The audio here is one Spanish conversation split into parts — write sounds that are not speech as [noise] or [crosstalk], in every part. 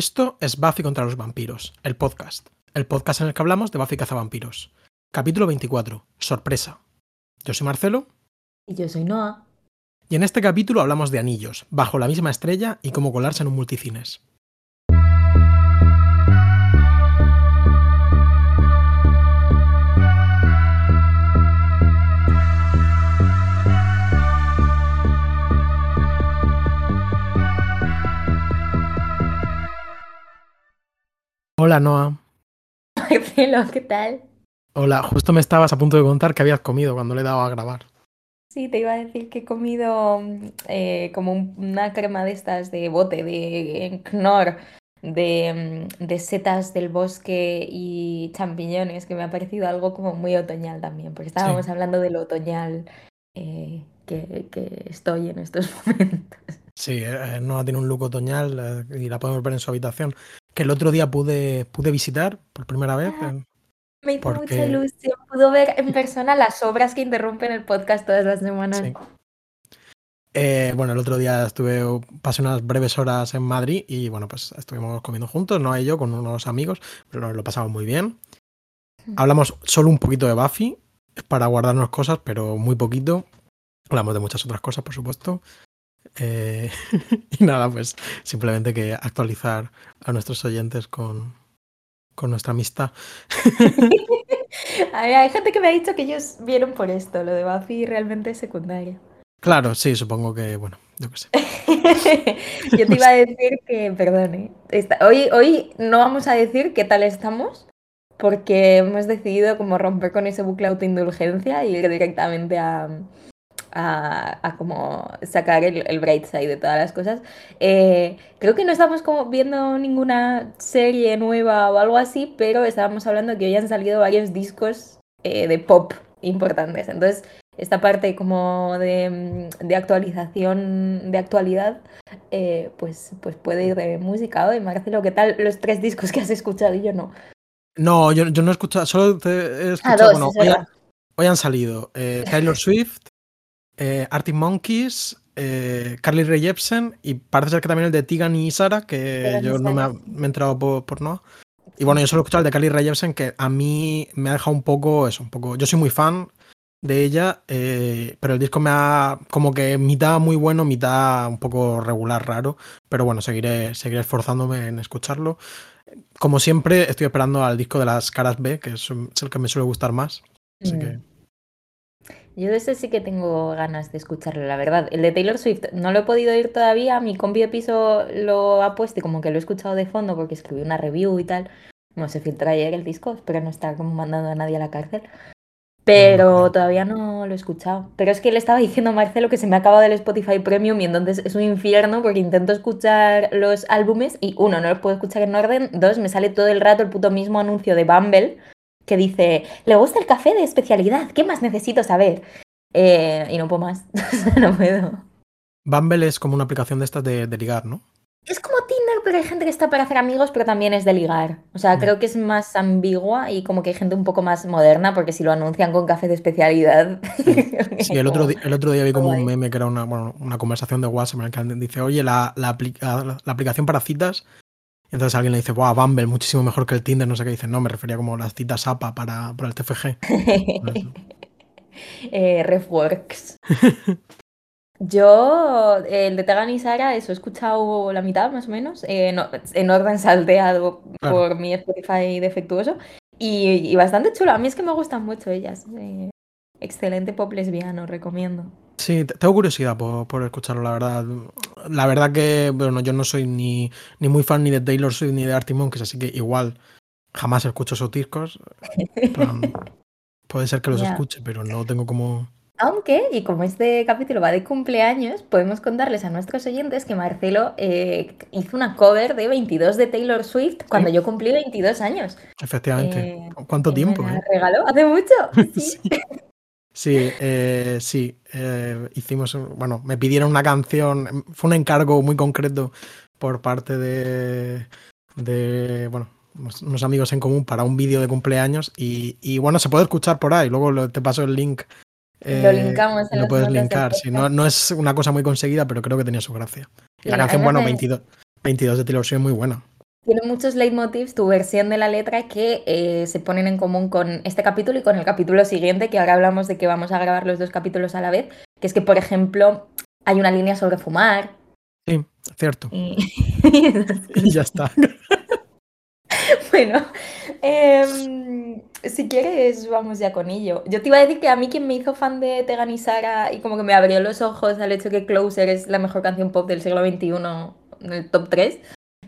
Esto es Buffy contra los vampiros, el podcast. El podcast en el que hablamos de Buffy cazavampiros. Capítulo 24. Sorpresa. Yo soy Marcelo. Y yo soy Noah. Y en este capítulo hablamos de anillos, bajo la misma estrella y cómo colarse en un multicines. Hola Noah. [laughs] ¿qué tal? Hola, justo me estabas a punto de contar que habías comido cuando le he dado a grabar. Sí, te iba a decir que he comido eh, como una crema de estas de bote, de Knorr, de, de, setas del bosque y champiñones, que me ha parecido algo como muy otoñal también, porque estábamos Sí. hablando del otoñal eh, que, que estoy en estos [laughs] momentos. Sí, eh, Noah tiene un look otoñal eh, y la podemos ver en su habitación. Que el otro día pude, pude visitar por primera vez. Ah, en- Me hizo mucha ilusión. Pudo ver en persona las obras que interrumpen el podcast todas las semanas. sí. Eh, bueno, el otro día estuve, pasé unas breves horas en Madrid y bueno, pues estuvimos comiendo juntos, no y yo, con unos amigos, pero lo pasamos muy bien. Hablamos solo un poquito de Buffy, para guardarnos cosas, pero muy poquito. Hablamos de muchas otras cosas, por supuesto. Eh, [laughs] y nada, pues simplemente que actualizar a nuestros oyentes con, con nuestra amistad. [laughs] A ver, hay gente que me ha dicho que ellos vieron por esto, lo de Buffy realmente es secundario. Claro, sí, supongo que, bueno, yo qué sé. [laughs] Yo te iba a decir que, perdón, ¿eh? Hoy, hoy no vamos a decir qué tal estamos, porque hemos decidido como romper con ese bucle autoindulgencia y ir directamente a, a, a como sacar el, el bright side de todas las cosas. Eh, creo que no estamos como viendo ninguna serie nueva o algo así, pero estábamos hablando que hoy han salido varios discos eh, de pop importantes. Entonces, esta parte como de, de actualización, de actualidad, eh, pues, pues puede ir de música hoy. Marcelo, ¿qué tal los tres discos que has escuchado y yo no? No, yo, yo no he escuchado, solo te he Ah, escuchado, dos, bueno, han- hoy han salido eh, Taylor [laughs] Swift, eh, Arctic Monkeys, eh, Carly Rae Jepsen y parece ser que también el de Tegan y Sara, que yo no me, ha- me he enterado por, por Noah. Y bueno, yo solo he escuchado el de Carly Rae Jepsen, que a mí me ha dejado un poco eso, un poco. Yo soy muy fan de ella, eh, pero el disco me ha como que mitad muy bueno, mitad un poco regular, raro. Pero bueno, seguiré, seguiré esforzándome en escucharlo. Como siempre, estoy esperando al disco de las caras B, que es, el que me suele gustar más. Así que Mm. Yo de ese sí que tengo ganas de escucharlo, la verdad. El de Taylor Swift no lo he podido oír todavía. Mi compi de piso lo ha puesto y como que lo he escuchado de fondo porque escribí una review y tal. No se filtró ayer el disco, espero no estar como mandando a nadie a la cárcel. Pero todavía no lo he escuchado. Pero es que le estaba [laughs] diciendo a Marcelo que se me ha acabado el Spotify Premium y entonces es un infierno porque intento escuchar los álbumes y uno, no los puedo escuchar en orden. Dos, me sale todo el rato el puto mismo anuncio de Bumble que dice, ¿le gusta el café de especialidad? ¿Qué más necesito saber? Eh, y no puedo más. [laughs] no puedo. Bumble es como una aplicación de estas de, de ligar, ¿no? Es como Tinder, pero hay gente que está para hacer amigos, pero también es de ligar. O sea, Mm. creo que es más ambigua y como que hay gente un poco más moderna, porque si lo anuncian con café de especialidad. [laughs] Sí, el otro, el otro día vi como un meme que era una, bueno, una conversación de WhatsApp en el que dice, oye, la, la, apli- la- la aplicación para citas. Entonces alguien le dice, wow, Bumble, muchísimo mejor que el Tinder, no sé qué. Dice, no, me refería como las citas APA para, para el TFG. [laughs] Eh, Refworks. [laughs] Yo, el de Tegan y Sara, eso he escuchado la mitad más o menos, eh, no- en orden salteado Claro. por mi Spotify defectuoso. Y, y bastante chulo. A mí es que me gustan mucho ellas. eh, excelente pop lesbiano, recomiendo. Sí, te- tengo curiosidad por, por escucharlo, la verdad. La verdad que, bueno, yo no soy ni, ni muy fan ni de Taylor Swift ni de Arctic Monkeys, así que igual jamás escucho esos discos. [laughs] Puede ser que los Ya. escuche, pero no tengo como... Aunque, y como este capítulo va de cumpleaños, podemos contarles a nuestros oyentes que Marcelo eh, hizo una cover de 22 de Taylor Swift cuando yo cumplí 22 años. Efectivamente. Eh, ¿Cuánto tiempo? Me la eh? regaló hace mucho. [laughs] Sí. Sí. Sí, eh, sí. eh, hicimos, un- bueno, me pidieron una canción, fue un encargo muy concreto por parte de, de bueno, unos, amigos en común para un vídeo de cumpleaños y, y, bueno, se puede escuchar por ahí, luego lo- te paso el link. Lo linkamos en lo las puedes linkar, sí, no, no es una cosa muy conseguida, pero creo que tenía su gracia. Y la canción, bueno, es- 22, 22 de Taylor Swift es muy buena. Tiene muchos leitmotivs, tu versión de la letra, que eh, se ponen en común con este capítulo y con el capítulo siguiente, que ahora hablamos de que vamos a grabar los dos capítulos a la vez, que es que, por ejemplo, hay una línea sobre fumar. Sí, cierto. Y, [laughs] Y ya está. [laughs] bueno, em, si quieres, vamos ya con ello. Yo te iba a decir que a mí quien me hizo fan de Tegan y Sara y como que me abrió los ojos al hecho que Closer es la mejor canción pop del siglo XXI en el top 3,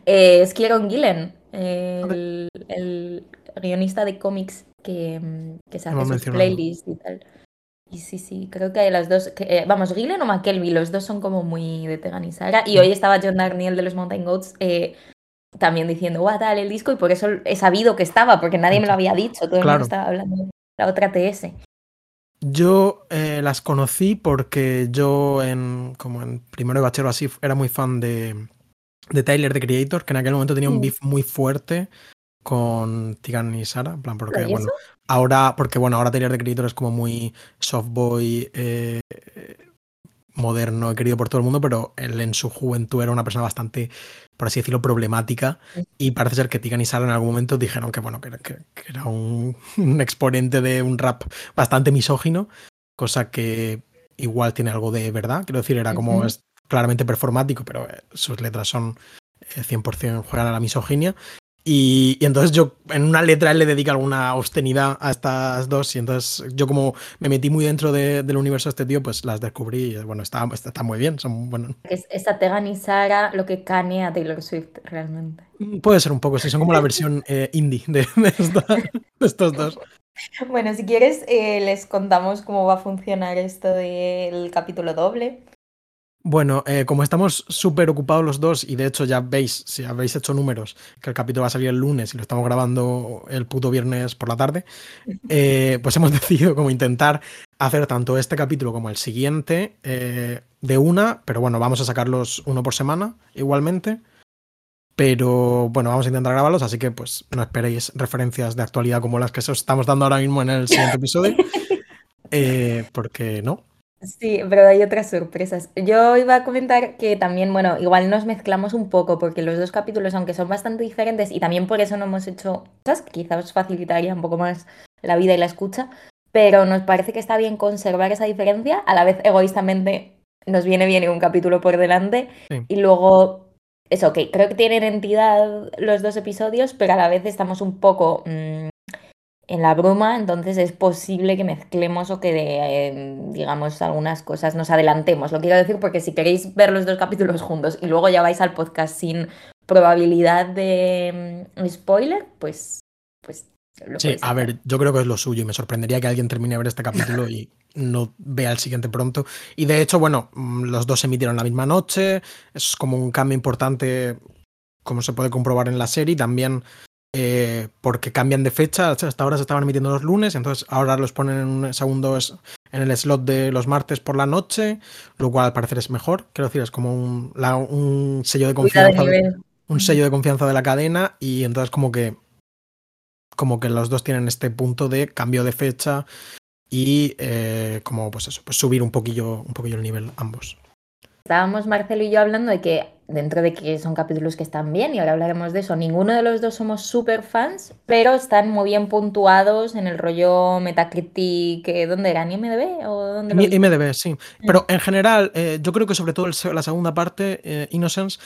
eh, es Kieron Gillen, el, el guionista de cómics que, mm, que se hace sus playlists y tal. Y sí, sí, creo que hay las dos. que, eh, vamos, Gillen o McKelvey, los dos son como muy de Tegan y Sara. Y hoy estaba John Darniel de los Mountain Goats eh, también diciendo, guau, tal, el disco, y por eso he sabido que estaba, porque nadie me lo había dicho, todo el Claro. mundo estaba hablando de la otra TS. Yo eh, las conocí porque yo en como en primero de bachero así era muy fan de, de Tyler the Creator, que en aquel momento tenía un Mm. beef muy fuerte con Tigan y Sara, en plan porque ¿Y bueno, ahora porque bueno, ahora Tyler the Creator es como muy soft boy eh, moderno, querido por todo el mundo, pero él en su juventud era una persona bastante, por así decirlo, problemática. Y parece ser que Tigan y Sara en algún momento dijeron que bueno, que, era- que- que era un, [laughs] un exponente de un rap bastante misógino, cosa que igual tiene algo de verdad. Quiero decir, era como es claramente performático, pero eh, sus letras son eh, 100% juegan a la misoginia. Y, y entonces yo en una letra él le dedica alguna obscenidad a estas dos y entonces yo como me metí muy dentro de- del universo de este tío, pues las descubrí y bueno, está, está, está muy bien. Son, bueno, Es, esta Tegan y Sara lo que cane a Taylor Swift realmente. puede ser un poco, sí, son como la versión [laughs] eh, indie de, de esta- de estos dos. Bueno, si quieres, eh, les contamos cómo va a funcionar esto del capítulo doble. Bueno, eh, como estamos súper ocupados los dos, y de hecho ya veis, si habéis hecho números, que el capítulo va a salir el lunes y lo estamos grabando el puto viernes por la tarde, [laughs] eh, pues hemos [laughs] decidido como intentar hacer tanto este capítulo como el siguiente eh, de una, pero bueno, vamos a sacarlos uno por semana igualmente. Pero bueno, vamos a intentar grabarlos, así que pues no esperéis referencias de actualidad como las que os estamos dando ahora mismo en el siguiente episodio. [laughs] porque no, Sí, pero hay otras sorpresas. Yo iba a comentar que también, bueno, igual nos mezclamos un poco porque los dos capítulos, aunque son bastante diferentes y también por eso no hemos hecho cosas que quizás os facilitaría un poco más la vida y la escucha, pero nos parece que está bien conservar esa diferencia, a la vez egoístamente nos viene bien un capítulo por delante Sí. y luego eso, que creo que tienen entidad los dos episodios, pero a la vez estamos un poco mm, en la bruma, entonces es posible que mezclemos o que, eh, digamos, algunas cosas nos adelantemos. Lo quiero decir porque si queréis ver los dos capítulos juntos y luego ya vais al podcast sin probabilidad de mm, spoiler, pues, pues lo Sí, a ver, yo creo que es lo suyo y me sorprendería que alguien termine de ver este capítulo y no vea el siguiente pronto. Y de hecho, bueno, mm, los dos se emitieron la misma noche, es como un cambio importante, como se puede comprobar en la serie, también eh, porque cambian de fecha, hasta ahora se estaban emitiendo los lunes, entonces ahora los ponen en un segundo en el slot de los martes por la noche, lo cual al parecer es mejor, quiero decir, es como un, la- un sello de confianza. de- un sello de confianza de la cadena y entonces como que como que los dos tienen este punto de cambio de fecha y eh, como pues eso, pues subir un poquillo, un poquillo el nivel ambos. Estábamos Marcelo y yo hablando de que dentro de que son capítulos que están bien, y ahora hablaremos de eso, ninguno de los dos somos super fans, pero están muy bien puntuados en el rollo Metacritic, eh, ¿dónde era? ¿En IMDb o dónde lo? IMDB, sí. Pero en general, eh, yo creo que sobre todo la segunda parte, eh, Innocence,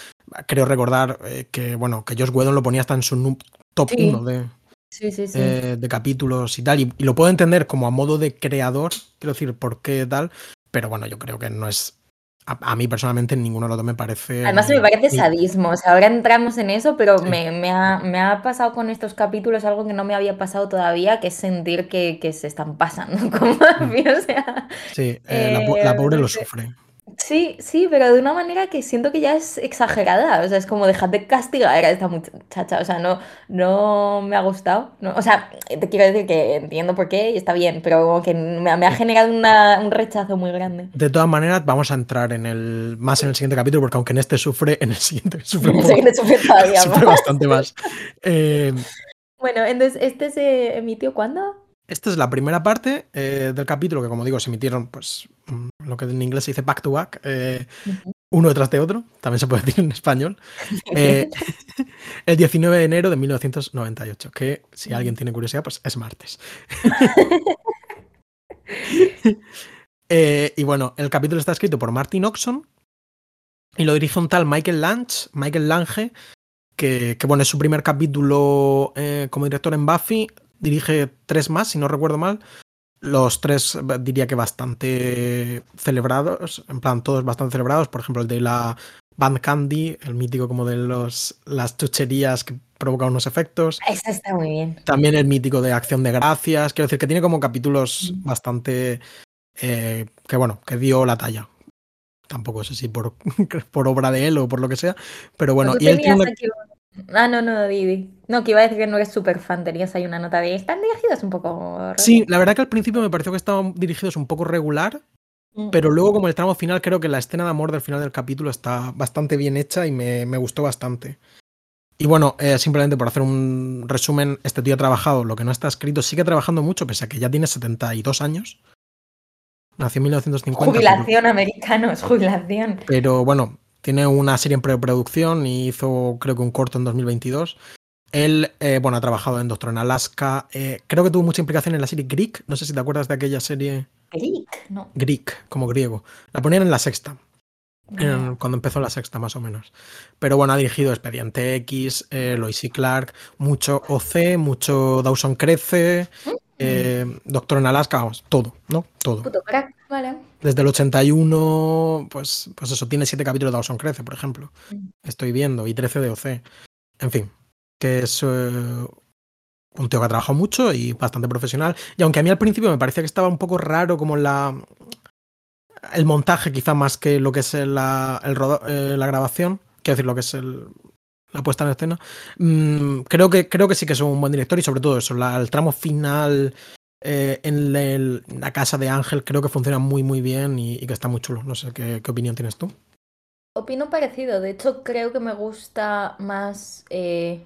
creo recordar eh, que bueno, que Josh Whedon lo ponía hasta en su top Sí. 1 de, Sí, sí, sí. eh, de capítulos y tal. Y, y lo puedo entender como a modo de creador, quiero decir, por qué tal. Pero bueno, yo creo que no es. A, a mí personalmente ninguno de los dos me parece. Además, me parece sadismo. O sea, ahora entramos en eso, pero Sí. me, me ha, me ha pasado con estos capítulos algo que no me había pasado todavía, que es sentir que, que se están pasando [laughs] con Murphy. O sea, Sí, eh, la, eh, pobre lo sufre. Sí, sí, pero de una manera que siento que ya es exagerada. O sea, es como dejad de castigar a esta muchacha. O sea, no, no me ha gustado. No, o sea, te quiero decir que entiendo por qué y está bien, pero como que me, me ha generado una- un rechazo muy grande. De todas maneras, vamos a entrar en el más en el siguiente capítulo, porque aunque en este sufre, en el siguiente [laughs] sufre, un poco- te sufre todavía [laughs] sufre más. bastante más. Eh, Bueno, entonces, ¿este se emitió cuándo? Esta es la primera parte eh, del capítulo que, como digo, se emitieron, pues, lo que en inglés se dice back to back. eh, uno detrás de otro, también se puede decir en español, eh, [laughs] el 19 de enero de 1998, que si alguien tiene curiosidad, pues es martes. [laughs] Y bueno, el capítulo está escrito por Martin Oxon y lo dirige un tal Michael Lange, Michael Lange, que, bueno, es su primer capítulo eh, como director en Buffy, dirige tres más, si no recuerdo mal, los tres diría que bastante celebrados, en plan todos bastante celebrados, por ejemplo el de la Band Candy, el mítico como de los, las chucherías que provocan unos efectos. Ese está muy bien. También el mítico de Acción de Gracias, quiero decir que tiene como capítulos bastante... Eh, que bueno, que dio la talla. Tampoco sé si por, [laughs] por obra de él o por lo que sea, pero bueno. Y él tiene... Ah, no, no, Didi. No, que iba a decir que no eres súper fan, tenías ahí una nota de. Están dirigidos un poco. Sí, la verdad que al principio me pareció que estaban dirigidos un poco regular, mm. pero luego, como el tramo final, creo que la escena de amor del final del capítulo está bastante bien hecha y me, gustó bastante. Y bueno, eh, simplemente por hacer un resumen, este tío ha trabajado lo que no está escrito, sigue trabajando mucho, pese a que ya tiene 72 años. Nació en 1950. Jubilación, americanos, jubilación. Pero bueno, tiene una serie en preproducción y hizo creo que un corto en 2022. Él, eh, bueno, ha trabajado en Doctor en Alaska. Eh, creo que tuvo mucha implicación en la serie Greek. No sé si te acuerdas de aquella serie. Greek, no. Greek, como griego. La ponían en la sexta. cuando empezó la sexta, más o menos. Pero bueno, ha dirigido Expediente X, eh, Lois y Clark, mucho OC, mucho Dawson Crece, mm. eh, Doctor en Alaska, vamos, todo, ¿no? Todo. Puto crack, vale. Desde el 81, pues, pues eso, tiene siete capítulos de Dawson Crece, por ejemplo. Mm. Estoy viendo, y 13 de OC. En fin, que es eh, un tío que ha trabajado mucho y bastante profesional. Y aunque a mí al principio me parecía que estaba un poco raro como la el montaje, quizá más que lo que es la, el eh, la grabación, quiero decir, lo que es el, la puesta en escena, mm, creo, que, creo que sí que es un buen director y sobre todo eso, el tramo final eh, en, la casa de Ángel creo que funciona muy, muy bien y, que está muy chulo. No sé, ¿qué, opinión tienes tú? Opino parecido. De hecho, creo que me gusta más eh,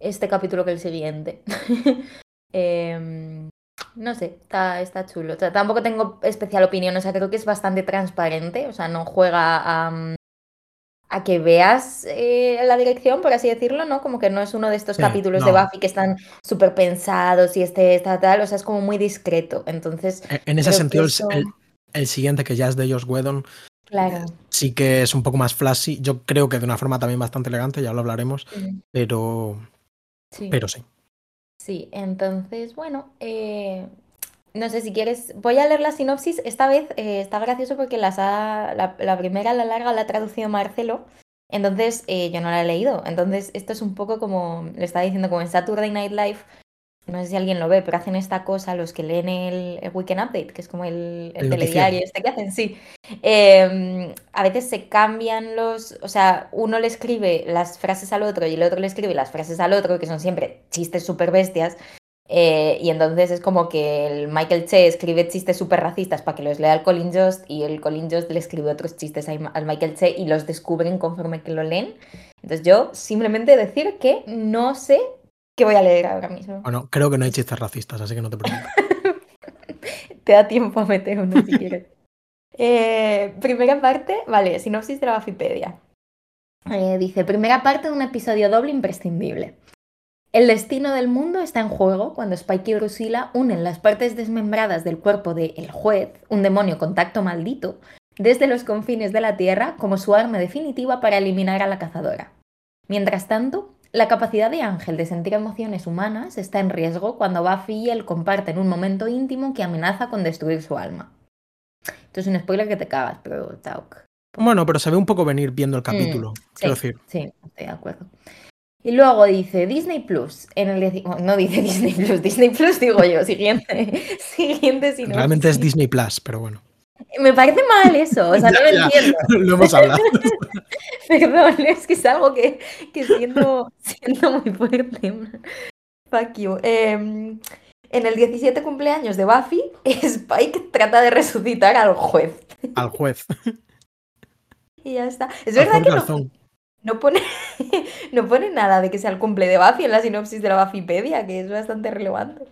este capítulo que el siguiente. [laughs] Em, no sé, está, está chulo. tampoco tengo especial opinión. O sea, creo que es bastante transparente. O sea, no juega a, mm, a que veas eh, la dirección, por así decirlo, ¿no? Como que no es uno de estos capítulos de Buffy que están súper pensados y este, está tal, o sea, es como muy discreto. Entonces. E, en ese sentido, el, siguiente, que ya es de Josh Whedon, claro. sí que es un poco más flashy. Yo creo que de una forma también bastante elegante, ya lo hablaremos, pero. Sí. Pero sí. Sí, entonces, bueno, eh, no sé si quieres, voy a leer la sinopsis. Esta vez eh, está gracioso porque las la, primera, la larga, la ha traducido Marcelo. Entonces eh, yo no la he leído. Entonces esto es un poco como, le estaba diciendo, como en Saturday Night Live. No sé si alguien lo ve, pero hacen esta cosa los que leen el, Weekend Update, que es como el, telediario este que hacen, sí. Em, a veces se cambian los, o sea, uno le escribe las frases al otro y el otro le escribe las frases al otro, que son siempre chistes súper bestias. Eh, y entonces es como que el Michael Che escribe chistes súper racistas para que los lea el Colin Jost y el Colin Jost le escribe otros chistes al Michael Che y los descubren conforme que lo leen. Entonces yo simplemente decir que no sé qué voy a leer ahora mismo. Bueno, creo que no hay chistes racistas, así que no te preocupes. [laughs] te da tiempo a meter uno si quieres. [laughs] Eh, primera parte, vale, sinopsis de la Bafipedia. Eh, dice, primera parte de un episodio doble imprescindible. El destino del mundo está en juego cuando Spike y Drusilla unen las partes desmembradas del cuerpo de El Juez, un demonio con tacto maldito, desde los confines de la Tierra como su arma definitiva para eliminar a la cazadora. Mientras tanto, la capacidad de Ángel de sentir emociones humanas está en riesgo cuando Buffy y él comparten un momento íntimo que amenaza con destruir su alma. Esto es un spoiler que te cagas, pero talk. Bueno, pero se ve un poco venir viendo el mm, capítulo, quiero decir. Sí, estoy de acuerdo. Y luego dice Disney Plus. En el no dice [laughs] Disney Plus, Disney Plus digo yo, siguiente, [laughs] siguiente Realmente es Disney Plus, pero bueno. Me parece mal eso, o sea, no lo [laughs] entiendo. Lo hemos hablado. Perdón, es que es algo que, que siento, siento, muy fuerte. Fuck you. Em, en el 17 cumpleaños de Buffy, Spike trata de resucitar al juez. Al juez. Y ya está. Es verdad que no, no pone, [laughs] no pone nada de que sea el cumple de Buffy en la sinopsis de la Buffypedia, que es bastante relevante.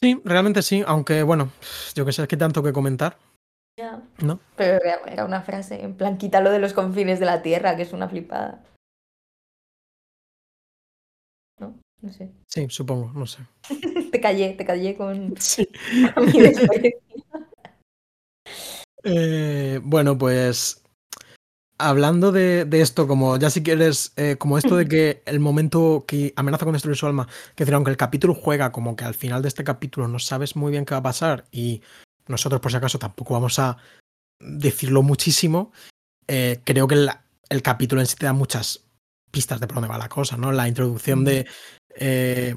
Sí, realmente sí, aunque bueno, yo que sé, es que tanto que comentar. Ya. ¿No? Pero era, una frase, en plan, quítalo de los confines de la tierra, que es una flipada. ¿No? No sé. Sí, supongo, no sé. [laughs] Te callé, te callé con, [laughs] Sí. con mi. Eh, bueno, pues hablando de, de esto, como ya si quieres, eh, como esto de que el momento que amenaza con destruir su alma, que decir, aunque el capítulo juega como que al final de este capítulo no sabes muy bien qué va a pasar y nosotros por si acaso tampoco vamos a decirlo muchísimo, eh, creo que el, el capítulo en sí te da muchas pistas de por dónde va la cosa, ¿no? La introducción de, eh,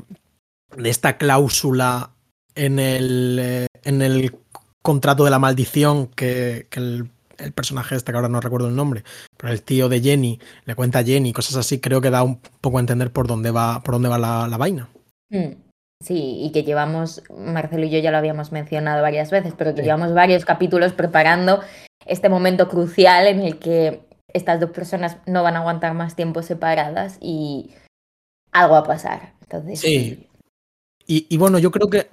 de esta cláusula en el, en el contrato de la maldición que, que el, el personaje este, que ahora no recuerdo el nombre, pero el tío de Jenny le cuenta a Jenny, cosas así, creo que da un poco a entender por dónde va, por dónde va la, la vaina. Mm, Sí, y que llevamos, Marcelo y yo ya lo habíamos mencionado varias veces, pero que Sí. llevamos varios capítulos preparando este momento crucial en el que estas dos personas no van a aguantar más tiempo separadas y algo va a pasar. Entonces, Sí. Y, y bueno, yo creo que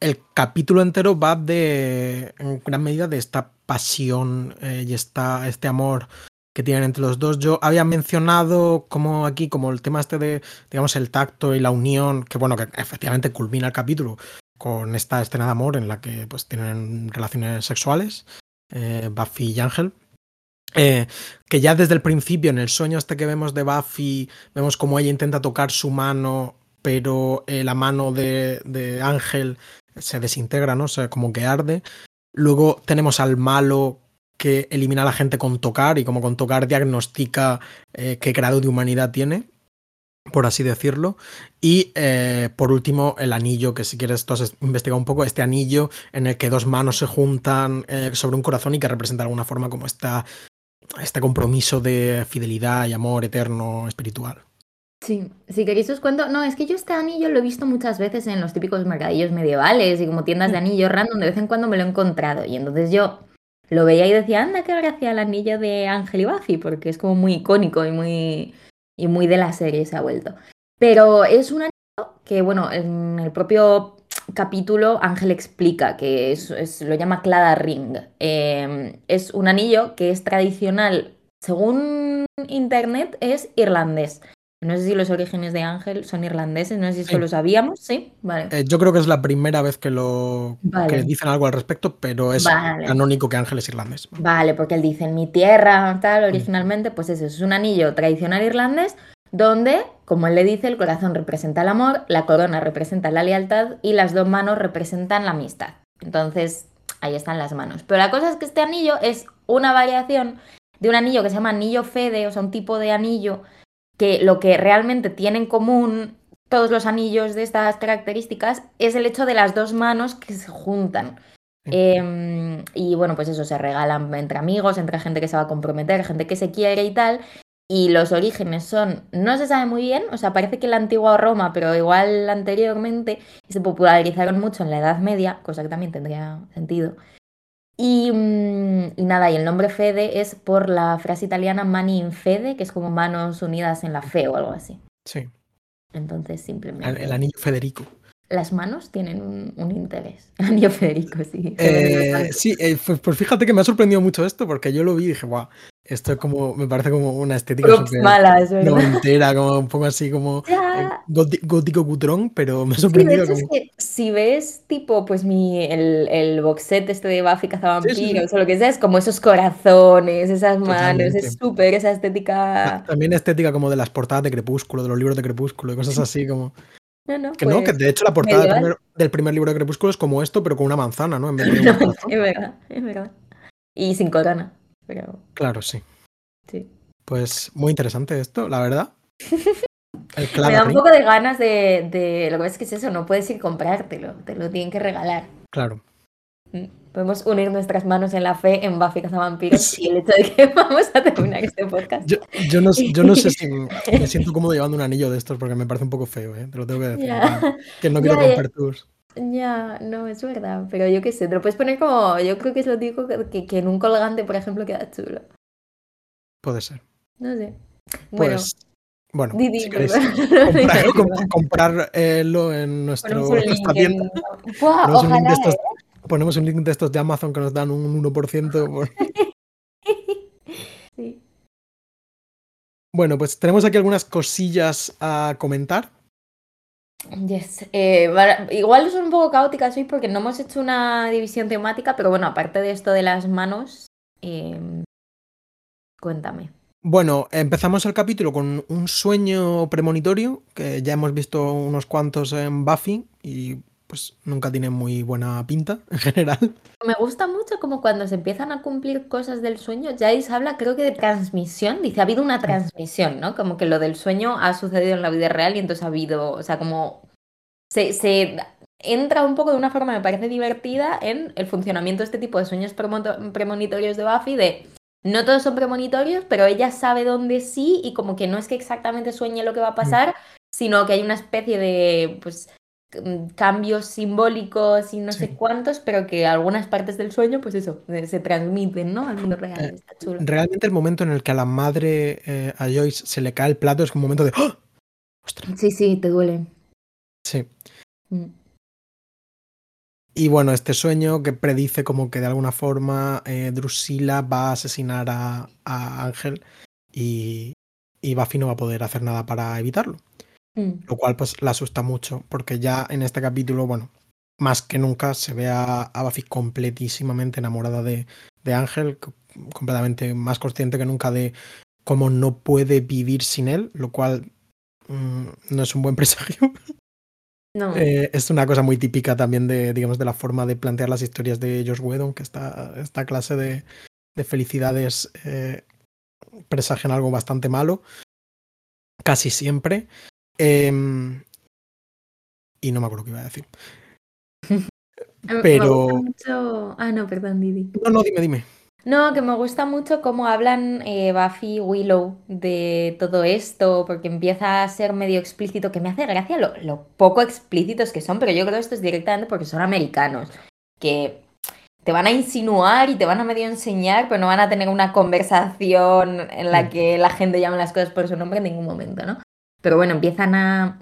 el capítulo entero va de, en gran medida, de esta pasión eh, y esta, este amor que tienen entre los dos. Yo había mencionado como aquí, como el tema este de, digamos, el tacto y la unión, que bueno, que efectivamente culmina el capítulo con esta escena de amor en la que pues tienen relaciones sexuales, eh, Buffy y Ángel. Eh, que ya desde el principio, en el sueño este que vemos de Buffy, vemos como ella intenta tocar su mano, pero eh, la mano de, de Ángel se desintegra, ¿no? O sea, como que arde. Luego tenemos al malo que elimina a la gente con tocar y como con tocar diagnostica eh, qué grado de humanidad tiene, por así decirlo. Y eh, por último, el anillo, que si quieres tú has un poco, este anillo en el que dos manos se juntan sobre un corazón y que representa de alguna forma como esta, este compromiso de fidelidad y amor eterno espiritual. Sí, si queréis os cuento. No, es que yo este anillo lo he visto muchas veces en los típicos mercadillos medievales y como tiendas de anillos random, de vez en cuando me lo he encontrado. Y entonces yo lo veía y decía, anda, qué gracia el anillo de Ángel y Buffy, porque es como muy icónico y muy, y muy de la serie se ha vuelto. Pero es un anillo que, bueno, en el propio capítulo Ángel explica que es, es- lo llama Clada Ring. Eh, es un anillo que es tradicional, según internet, es irlandés. No sé si los orígenes de Ángel son irlandeses, no sé si Sí. eso lo sabíamos, ¿sí? Vale. Eh, yo creo que es la primera vez que lo Vale. que dicen algo al respecto, pero es Vale. canónico que Ángel es irlandés. Vale, porque él dice en mi tierra, tal, originalmente, pues eso, es un anillo tradicional irlandés donde, como él le dice, el corazón representa el amor, la corona representa la lealtad y las dos manos representan la amistad. Entonces, ahí están las manos. Pero la cosa es que este anillo es una variación de un anillo que se llama anillo Fede, o sea, un tipo de anillo que lo que realmente tiene en común todos los anillos de estas características es el hecho de las dos manos que se juntan. Eh, y bueno, pues eso se regalan entre amigos, entre gente que se va a comprometer, gente que se quiere y tal. Y los orígenes son, no se sabe muy bien, o sea, parece que la antigua Roma, pero igual anteriormente, se popularizaron mucho en la Edad Media, cosa que también tendría sentido. Y, mm, y nada, y el nombre Fede es por la frase italiana mani in fede, que es como manos unidas en la fe o algo así. Sí, Entonces, simplemente. el anillo Federico. Las manos tienen un, un interés. [laughs] El anillo Federico, sí. Eh, sí, eh, pues, pues fíjate que me ha sorprendido mucho esto, porque yo lo vi y dije, guau, esto es como, me parece como una estética súper malas, ¿verdad? noventera, como un poco así como eh, gótico cutrón, pero me ha Sí, de hecho es que si ves tipo pues mi el, el box set este de Buffy cazavampiros Sí, sí, sí. o lo que sea, es como esos corazones, esas manos, Totalmente. es súper esa estética. También estética como de las portadas de Crepúsculo, de los libros de Crepúsculo y cosas así como... No, no, Que no, que pues de hecho la portada del primer, del primer libro de Crepúsculo es como esto, pero con una manzana, ¿no? En vez de [laughs] es verdad, es verdad. Y sin corona, pero Claro, sí. sí. Pues muy interesante esto, la verdad. [laughs] Me da un poco de ganas de, de... Lo que pasa es que es eso, no puedes ir comprártelo, te lo tienen que regalar. claro. Mm. Podemos unir nuestras manos en la fe en Buffy Cazavampiros y el hecho de que [laughs] vamos a terminar este podcast. Yo, yo, no, yo no sé si [laughs] me siento cómodo llevando un anillo de estos porque me parece un poco feo, ¿eh? Te lo tengo que decir. Que no quiero ya, ya. romper tus. Ya, no, es verdad, pero yo qué sé, te lo puedes poner como, yo creo que es lo típico que, que, que en un colgante, por ejemplo, queda chulo. Puede ser. No sé. Bueno, Pues, bueno, di, di, si queréis perdón. [laughs] comprar, Di, comp- perdón. comprarlo en nuestro, Ponemos un nuestra en- tienda. Buah, Ponemos un link de ojalá, estos ¿eh? ponemos un link de estos de Amazon que nos dan un 1%. Por... [laughs] Sí. Bueno, pues tenemos aquí algunas cosillas a comentar. Yes. Eh, igual son un poco caóticas hoy porque no hemos hecho una división temática, pero bueno, aparte de esto de las manos, eh, cuéntame. Bueno, empezamos el capítulo con un sueño premonitorio, que ya hemos visto unos cuantos en Buffy y pues nunca tiene muy buena pinta [laughs] en general. Me gusta mucho como cuando se empiezan a cumplir cosas del sueño, Jace habla creo que de transmisión, dice, ha habido una transmisión, ¿no? Como que lo del sueño ha sucedido en la vida real y entonces ha habido, o sea, como se, se entra un poco de una forma, me parece divertida, en el funcionamiento de este tipo de sueños premonitorios de Buffy, de no todos son premonitorios, pero ella sabe dónde sí y como que no es que exactamente sueñe lo que va a pasar, sino que hay una especie de, pues, mm, cambios simbólicos y no sé cuántos, pero que algunas partes del sueño, pues eso, se transmiten, ¿no? Al mundo real. Eh, Está chulo. Realmente el momento en el que a la madre, eh, a Joyce, se le cae el plato es un momento de ¡Oh! ¡Ostras! Sí, sí, te duele. Sí. Mm. Y bueno, este sueño que predice como que de alguna forma eh, Drusilla va a asesinar a, a Ángel y, y Buffy no va a poder hacer nada para evitarlo. Mm. Lo cual pues la asusta mucho, porque ya en este capítulo, bueno, más que nunca se ve a, a Buffy completísimamente enamorada de, de Ángel, co- completamente más consciente que nunca de cómo no puede vivir sin él, lo cual mm, no es un buen [laughs] presagio. No. Eh, es una cosa muy típica también de, digamos, de la forma de plantear las historias de Josh Whedon, que esta, esta clase de, de felicidades eh, presagian algo bastante malo, casi siempre. Em, y no me acuerdo qué iba a decir. [laughs] Pero- gusta mucho... Ah, no, perdón, Didi. No, no, dime, dime. No, que me gusta mucho cómo hablan eh, Buffy y Willow de todo esto, porque empieza a ser medio explícito, que me hace gracia lo, lo poco explícitos que son, pero yo creo que esto es directamente porque son americanos, que te van a insinuar y te van a medio enseñar, pero no van a tener una conversación en la Mm. que la gente llame las cosas por su nombre en ningún momento, ¿no? Pero bueno, empiezan a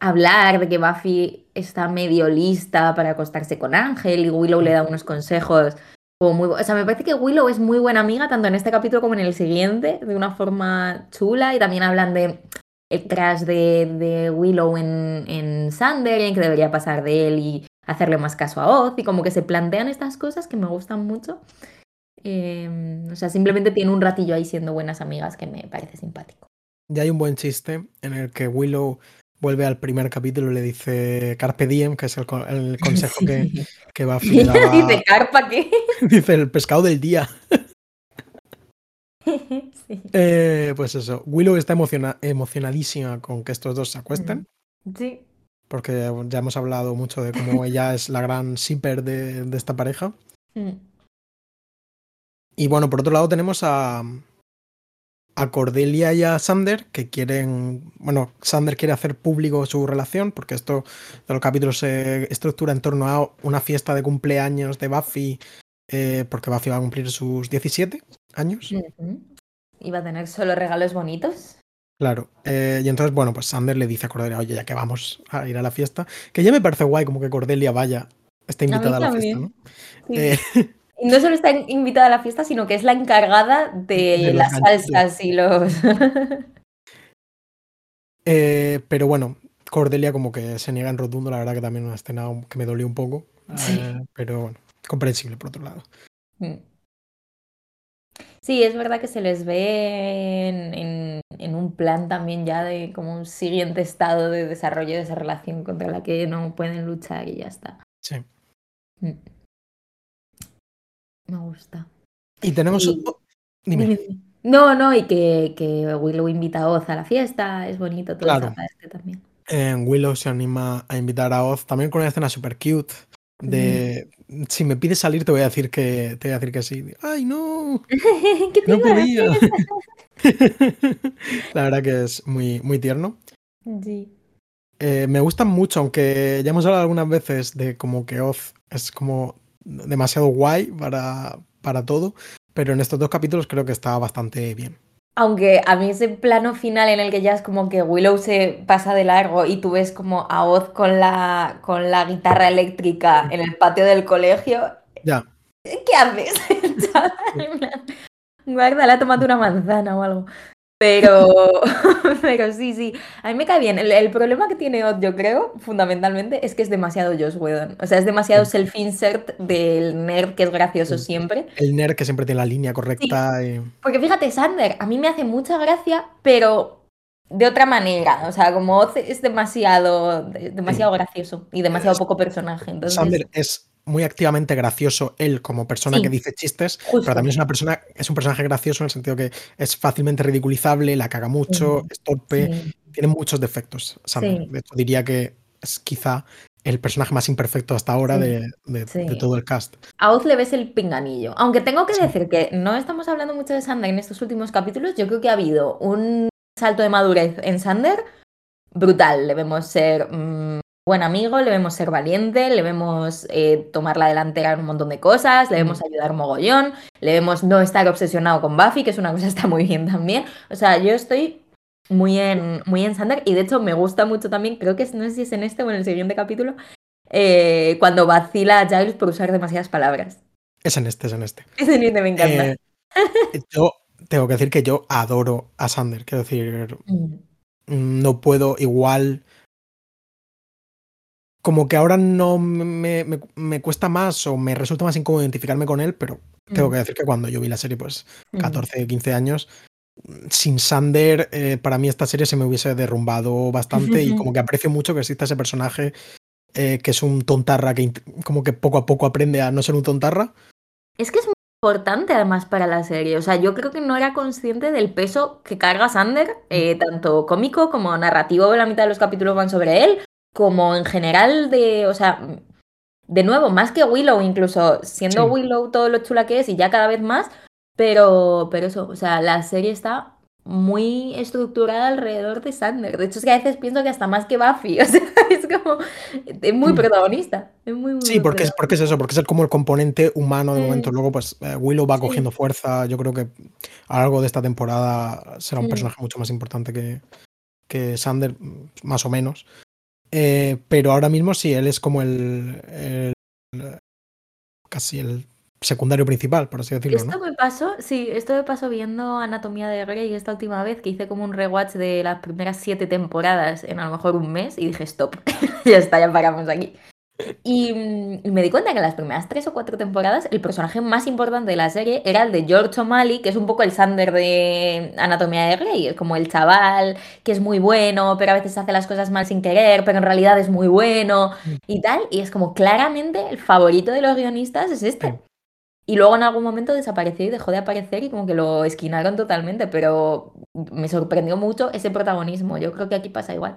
hablar de que Buffy está medio lista para acostarse con Ángel y Willow le da unos consejos como muy O sea, me parece que Willow es muy buena amiga, tanto en este capítulo como en el siguiente, de una forma chula. Y también hablan de el crash de, de Willow en, en en que debería pasar de él y hacerle más caso a Oz. Y como que se plantean estas cosas que me gustan mucho. Eh, o sea, simplemente tiene un ratillo ahí siendo buenas amigas que me parece simpático. Ya hay un buen chiste en el que Willow vuelve al primer capítulo y le dice Carpe Diem, que es el, el [laughs] consejo que, que Buffy le daba. Dice, ¿carpa qué? [laughs] dice el pescado del día. [laughs] sí. Eh, pues eso, Willow está emociona- emocionadísima con que estos dos se acuesten, Sí. porque ya hemos hablado mucho de cómo ella es la gran shipper de, de esta pareja. Mm. Y bueno, por otro lado tenemos a, a Cordelia y a Sander que quieren, bueno, Sander quiere hacer público su relación, porque esto de los capítulos se estructura en torno a una fiesta de cumpleaños de Buffy, eh, porque Buffy va a cumplir sus 17 años. Ujú. ¿Iba a tener solo regalos bonitos? Claro, eh, y entonces, bueno, pues Sander le dice a Cordelia, oye, ya que vamos a ir a la fiesta, que ya me parece guay como que Cordelia vaya, esté mí invitada a, la fiesta. ¿no? Sí. Eh, Y [laughs] no solo está in- invitada a la fiesta, sino que es la encargada de, las salsas y los... [laughs] eh, pero bueno, Cordelia como que se niega en rotundo, la verdad que también una escena que me dolió un poco, [laughs] Sí. eh, pero bueno, comprensible por otro lado. Mm. Sí, es verdad que se les ve en, en- en un plan también ya de como un siguiente estado de desarrollo de esa relación contra la que no pueden luchar y ya está. Sí. Mm. Me gusta. Y tenemos... Y- oh, dime. No, no, y que, que Willow invita a Oz a la fiesta, es bonito todo Claro. esa parte también. Willow se anima a invitar a Oz, también con una escena super cute de si me pides salir te voy a decir que te voy a decir que sí. Ay, no, [laughs] ¿Qué te no podía. [laughs] La verdad que es muy muy tierno. Sí. Eh, me gustan mucho, aunque ya hemos hablado algunas veces de como que Oz es como demasiado guay para, para todo, pero en estos dos capítulos creo que está bastante bien. Aunque a mí ese plano final en el que ya es como que Willow se pasa de largo y tú ves como a Oz con la, con la guitarra eléctrica en el patio del colegio. Ya. ¿Qué haces? [laughs] Guarda, tomado una manzana o algo. Pero, [laughs] pero sí, sí. A mí me cae bien. El, problema que tiene Odd, yo creo, fundamentalmente, es que es demasiado Josh Whedon. O sea, es demasiado self-insert del nerd que es gracioso siempre. El nerd que siempre tiene la línea correcta. Porque fíjate, Sander, a mí me hace mucha gracia, pero de otra manera. O sea, como Oz es demasiado, demasiado gracioso y demasiado poco personaje. Entonces... Sander es muy activamente gracioso él como persona que dice chistes, pero también es una persona, es un personaje gracioso en el sentido que es fácilmente ridiculizable, la caga mucho, es torpe, tiene muchos defectos. De hecho, diría que es quizá el personaje más imperfecto hasta ahora de, todo el cast. A Oz le ves el pinganillo. Aunque tengo que decir que no estamos hablando mucho de Sander en estos últimos capítulos, yo creo que ha habido un salto de madurez en Sander brutal. Le vemos ser mm, buen amigo, le vemos ser valiente, le vemos eh, tomar la delantera en un montón de cosas, le vemos ayudar mogollón, le vemos no estar obsesionado con Buffy, que es una cosa que está muy bien también. O sea, yo estoy muy en, muy en Sander y de hecho me gusta mucho también, creo que no sé si es en este o en el siguiente capítulo, eh, cuando vacila a Giles por usar demasiadas palabras. Es en este, es en este. Es en este, me encanta. Eh, yo tengo que decir que yo adoro a Sander, quiero decir, [laughs] mm. no puedo igual como que ahora no me, cuesta más o me resulta más incómodo identificarme con él, pero tengo que decir que cuando yo vi la serie, pues 14, 15 años, sin Sander, eh, para mí esta serie se me hubiese derrumbado bastante y [laughs] como que aprecio mucho que exista ese personaje eh, que es un tontarra que como que poco a poco aprende a no ser un tontarra. Es que es muy importante además para la serie, o sea, yo creo que no era consciente del peso que carga Sander, eh, tanto cómico como narrativo, la mitad de los capítulos van sobre él, como en general de, o sea, de nuevo, más que Willow, incluso siendo Willow todo lo chula que es y ya cada vez más, pero, pero eso, o sea, la serie está muy estructurada alrededor de Sander. De hecho, es que a veces pienso que hasta más que Buffy, [laughs] o sea, es como, es muy mm. protagonista. Es muy, sí, porque es, porque es eso, porque es como el componente humano de momento. Luego, pues eh, Willow va cogiendo fuerza. Yo creo que a lo largo de esta temporada será un mm. personaje mucho más importante que, que Sander, más o menos. Eh, pero ahora mismo sí, él es como el, casi el secundario principal, por así decirlo. Esto me pasó, sí, esto me pasó viendo Anatomía de Grey esta última vez que hice como un rewatch de las primeras siete temporadas en a lo mejor un mes y dije stop, [laughs] ya está, ya paramos aquí. Y, me di cuenta que en las primeras tres o cuatro temporadas el personaje más importante de la serie era el de George O'Malley, que es un poco el Sander de Anatomía de Grey, es como el chaval que es muy bueno, pero a veces hace las cosas mal sin querer, pero en realidad es muy bueno y tal. Y es como claramente el favorito de los guionistas es este. Y luego en algún momento desapareció y dejó de aparecer y como que lo esquinaron totalmente, pero me sorprendió mucho ese protagonismo. Yo creo que aquí pasa igual.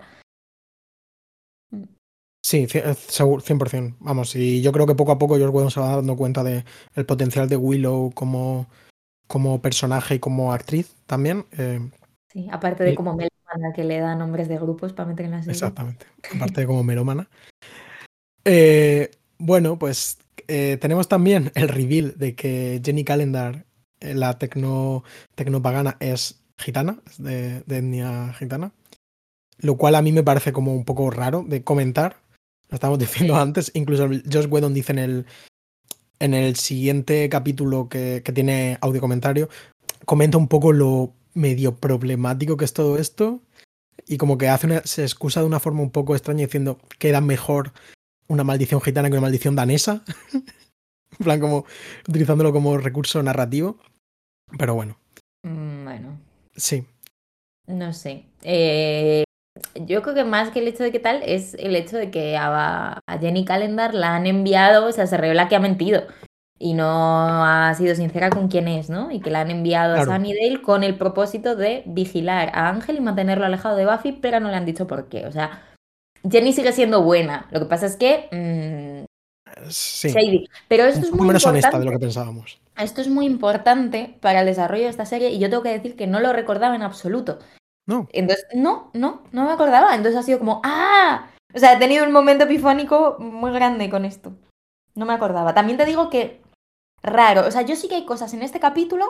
Sí, 100%. Eh, Vamos, y yo creo que poco a poco George Whedon se va dando cuenta del el potencial de Willow como, como personaje y como actriz también. Eh, sí, aparte de como melómana que le da nombres de grupos para meter en la serie. Exactamente, aparte de como melómana. Eh, bueno, pues tenemos también el reveal de que Jenny Calendar, la tecno, tecnopagana, es gitana, es de, de etnia gitana. Lo cual a mí me parece como un poco raro de comentar, lo estábamos diciendo antes. Incluso Josh Whedon dice en el, en el siguiente capítulo que, tiene audio comentario, comenta un poco lo medio problemático que es todo esto. Y como que hace se excusa de una forma un poco extraña diciendo que era mejor una maldición gitana que una maldición danesa. [laughs] en plan, como utilizándolo como recurso narrativo. Pero bueno. Mm, bueno. Sí. No sé. Eh, yo creo que más que el hecho de que tal es el hecho de que a, Jenny Calendar la han enviado, o sea, se revela que ha mentido y no ha sido sincera con quién es, ¿no? Y que la han enviado a Sunnydale con el propósito de vigilar a Ángel y mantenerlo alejado de Buffy, pero no le han dicho por qué. O sea, Jenny sigue siendo buena. Lo que pasa es que. Mmm, sí. Pero esto es muy menos honesta de lo que pensábamos. Esto es muy importante para el desarrollo de esta serie y yo tengo que decir que no lo recordaba en absoluto. No. Entonces, no, no, no me acordaba. Entonces ha sido como, ¡ah! O sea, he tenido un momento epifónico muy grande con esto. No me acordaba. También te digo que raro. O sea, yo sí que hay cosas en este capítulo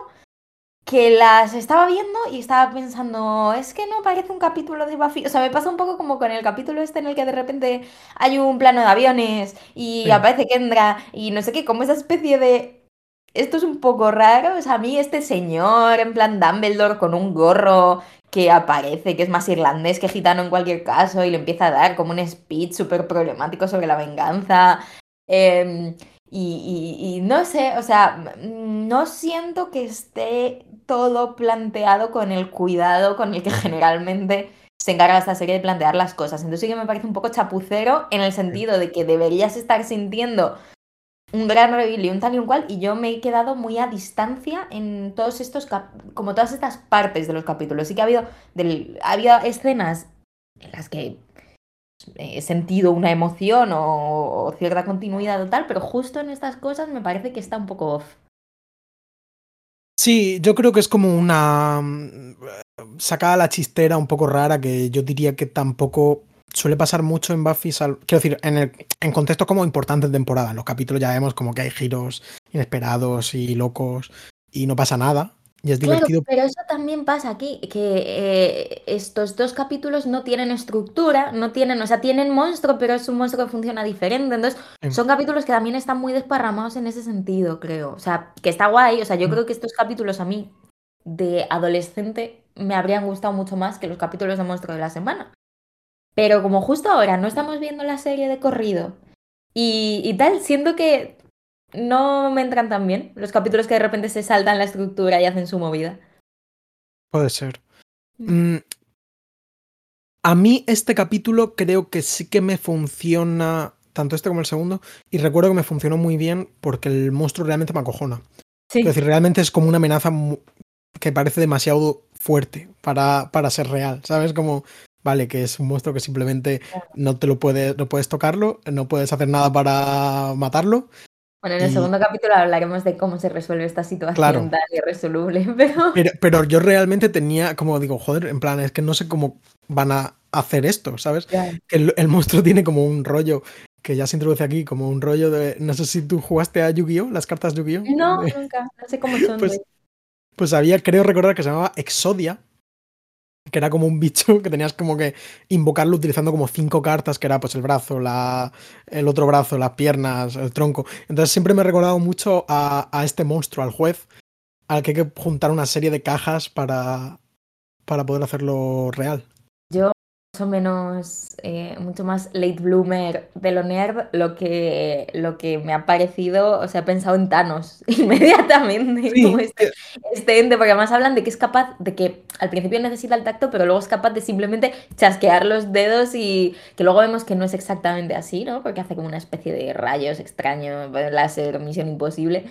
que las estaba viendo y estaba pensando, es que no parece un capítulo de Buffy. O sea, me pasa un poco como con el capítulo este en el que de repente hay un plano de aviones y Sí. aparece Kendra y no sé qué, como esa especie de... Esto es un poco raro, o sea, a mí este señor en plan Dumbledore con un gorro que aparece, que es más irlandés que gitano en cualquier caso, y le empieza a dar como un speech súper problemático sobre la venganza. Em, y, y- no sé, o sea, mm, no siento que esté todo planteado con el cuidado con el que [laughs] generalmente se encarga esta serie de plantear las cosas. Entonces sí que me parece un poco chapucero en el sentido de que deberías estar sintiendo un gran reveal y un tal y un cual, y yo me he quedado muy a distancia en todos estos, como todas estas partes de los capítulos. Sí que ha habido, ha habido escenas en las que he sentido una emoción o, o cierta continuidad o tal, pero justo en estas cosas me parece que está un poco off. Sí, yo creo que es como una mm, sacada la chistera un poco rara que yo diría que tampoco suele pasar mucho en Buffy. sal- Quiero decir, en, el, en contextos como importantes de temporada. En los capítulos ya vemos como que hay giros inesperados y locos y no pasa nada. Y es Claro, divertido. pero eso también pasa aquí, que eh, estos dos capítulos no tienen estructura, no tienen, o sea, tienen monstruo, pero es un monstruo que funciona diferente. Entonces, son capítulos que también están muy desparramados en ese sentido, creo. O sea, que está guay. O sea, yo Mm. creo que estos capítulos a mí, de adolescente, me habrían gustado mucho más que los capítulos de monstruo de la semana. Pero como justo ahora no estamos viendo la serie de corrido y, y tal, siento que no me entran tan bien los capítulos que de repente se saltan la estructura y hacen su movida. Puede ser. Mm, A mí este capítulo creo que sí que me funciona, tanto este como el segundo, y recuerdo que me funcionó muy bien porque el monstruo realmente me acojona. Sí. Es decir, realmente es como una amenaza que parece demasiado fuerte para, para ser real, ¿sabes? Como, vale, que es un monstruo que simplemente no te lo puedes, no puedes tocarlo, no puedes hacer nada para matarlo. Bueno, en el y- segundo capítulo hablaremos de cómo se resuelve esta situación Claro. tan irresoluble, [laughs] pero... Pero, pero yo realmente tenía, como digo, joder, en plan, es que no sé cómo van a hacer esto, ¿sabes? El, el monstruo tiene como un rollo que ya se introduce aquí, como un rollo de. No sé si tú jugaste a Yu-Gi-Oh! Las cartas Yu-Gi-Oh! No, [laughs] nunca. No sé cómo son. Pues-. Pues había, creo recordar que se llamaba Exodia, que era como un bicho [laughs] que tenías como que invocarlo utilizando como cinco cartas, que era pues el brazo, la, el otro brazo, las piernas, el tronco. Entonces siempre me he recordado mucho a, a este monstruo, al juez, al que hay que juntar una serie de cajas para, para poder hacerlo real. Yo, más o menos, eh, mucho más late bloomer de lo nerd, lo que, lo que me ha parecido, o sea, he pensado en Thanos [laughs] inmediatamente, Sí, como este, este ente, porque además hablan de que es capaz, de que al principio necesita el tacto, pero luego es capaz de simplemente chasquear los dedos y que luego vemos que no es exactamente así, ¿no? Porque hace como una especie de rayos extraños, láser, misión imposible.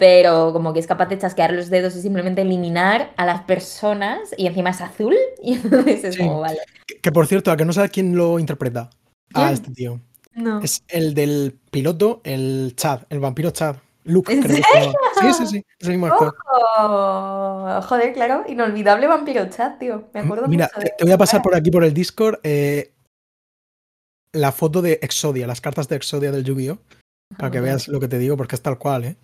Pero como que es capaz de chasquear los dedos y simplemente eliminar a las personas y encima es azul [laughs] y entonces es Sí. como, vale. que, que por cierto, a que no sabes quién lo interpreta a este tío. No. Es el del piloto, el Chad, el vampiro Chad. Luke, ¿En creo que se llama. Sí, sí, sí, es el mismo actor. Oh, joder, claro, inolvidable vampiro chat, tío. Me acuerdo Mira, mucho de te, te voy a pasar por aquí por el Discord eh, la foto de Exodia, las cartas de Exodia del Yu-Gi-Oh! Para que veas lo que te digo, porque es tal cual, ¿eh?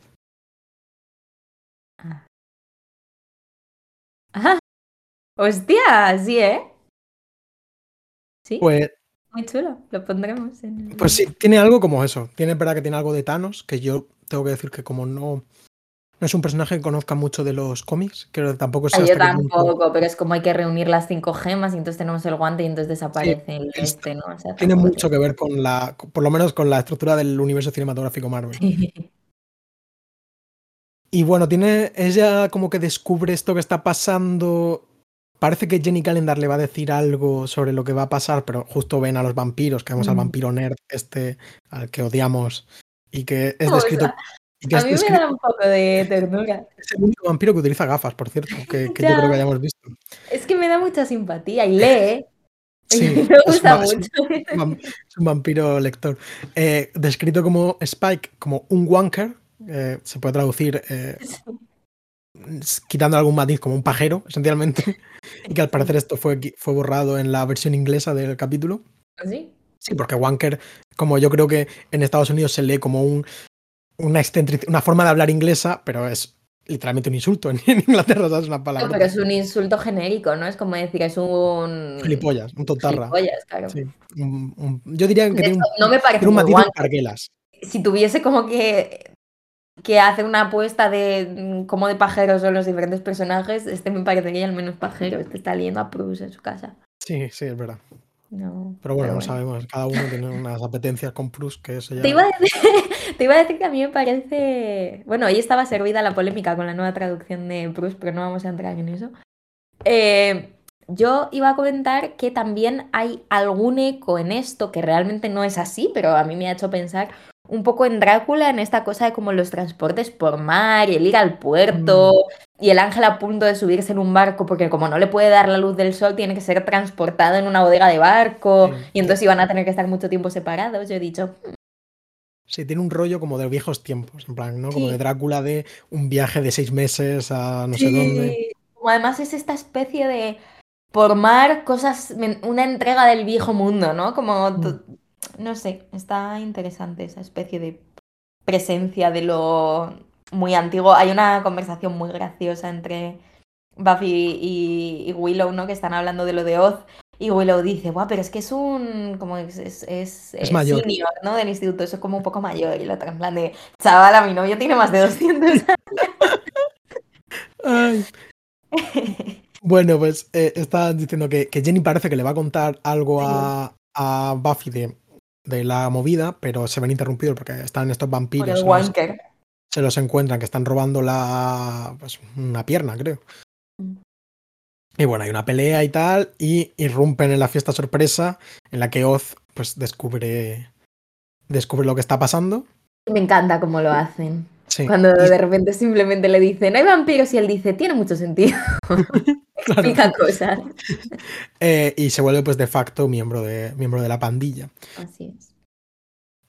Ajá. Hostia, sí, ¿eh? Sí, Pues, muy chulo. Lo pondremos en el... pues sí, tiene algo como eso. Tiene, es verdad que tiene algo de Thanos, que yo tengo que decir que como no, no es un personaje que conozca mucho de los cómics, creo que tampoco sé Ah, yo punto- tampoco, pero es como hay que reunir las cinco gemas y entonces tenemos el guante y entonces desaparece el es- este, ¿no? O sea, Tiene mucho que ver con la, por lo menos con la estructura del universo cinematográfico Marvel. te- Y bueno, tiene. Ella como que descubre esto que está pasando. Parece que Jenny Calendar le va a decir algo sobre lo que va a pasar, pero justo ven a los vampiros, que vemos al Mm. vampiro nerd, este, al que odiamos, y que es descrito. y que A es, mí me da un poco de ternura. es el único vampiro que utiliza gafas, por cierto, que, que yo creo que hayamos visto. Es que me da mucha simpatía y lee. Sí, [laughs] me es gusta es un mucho. es un vampiro lector. Eh, descrito como Spike, como un wanker, eh, se puede traducir eh, quitando algún matiz como un pajero, esencialmente, [laughs] y que al parecer esto fue, fue borrado en la versión inglesa del capítulo. ¿Sí? Sí, porque wanker, como yo creo que en Estados Unidos se lee como un, una, una forma de hablar inglesa, pero es literalmente un insulto [laughs] en, Inglaterra, ¿sabes? Una palabra. pero es un insulto genérico, ¿no? Es como decir, es un. Gilipollas, un totarra. Gilipollas, claro. Sí. yo diría que tiene un, no me parece un matiz parguelas. Si tuviese como que que hace una apuesta de mm, como de pajeros son los diferentes personajes, este me parecería el menos pajero. Este está leyendo a Bruce en su casa. Sí, sí, es verdad. No, pero bueno, no sabemos, cada uno tiene unas apetencias con Plus que eso ya... Te iba, a decir, [laughs] te iba a decir que a mí me parece... Bueno, ahí estaba servida la polémica con la nueva traducción de Plus, pero no vamos a entrar en eso. Eh, yo iba a comentar que también hay algún eco en esto, que realmente no es así, pero a mí me ha hecho pensar un poco en Drácula, en esta cosa de como los transportes por mar y el ir al puerto mm. y el ángel a punto de subirse en un barco porque como no le puede dar la luz del sol tiene que ser transportado en una bodega de barco y entonces iban a tener que estar mucho tiempo separados. Yo he dicho... Hmm". Sí, tiene un rollo como de viejos tiempos, en plan, ¿no? Como de Drácula de un viaje de seis meses a no sé dónde. Como además es esta especie de por mar, cosas, una entrega del viejo mundo, ¿no? Como mm no sé, está interesante esa especie de presencia de lo muy antiguo. Hay una conversación muy graciosa entre Buffy y, Willow, ¿no? Que están hablando de lo de Oz. Y Willow dice, guau, pero es que es un, como es, es, es, mayor. senior, ¿no? Del instituto, eso es como un poco mayor. Y la otra en plan de, chaval, mi novio tiene más de 200 años. bueno, pues eh, está diciendo que, Jenny parece que le va a contar algo a, a Buffy de de la movida, pero se ven interrumpidos porque están estos vampiros. se los encuentran que están robando la pues, una pierna, creo. Mm. Y bueno, hay una pelea y tal, y irrumpen en la fiesta sorpresa, en la que Oz pues descubre descubre lo que está pasando. Me encanta cómo lo hacen. Cuando de repente simplemente le dicen, hay vampiros, y él dice, tiene mucho sentido. [laughs] Explica cosas. [laughs] Eh, y se vuelve, pues, de facto miembro de, miembro de la pandilla. Así es.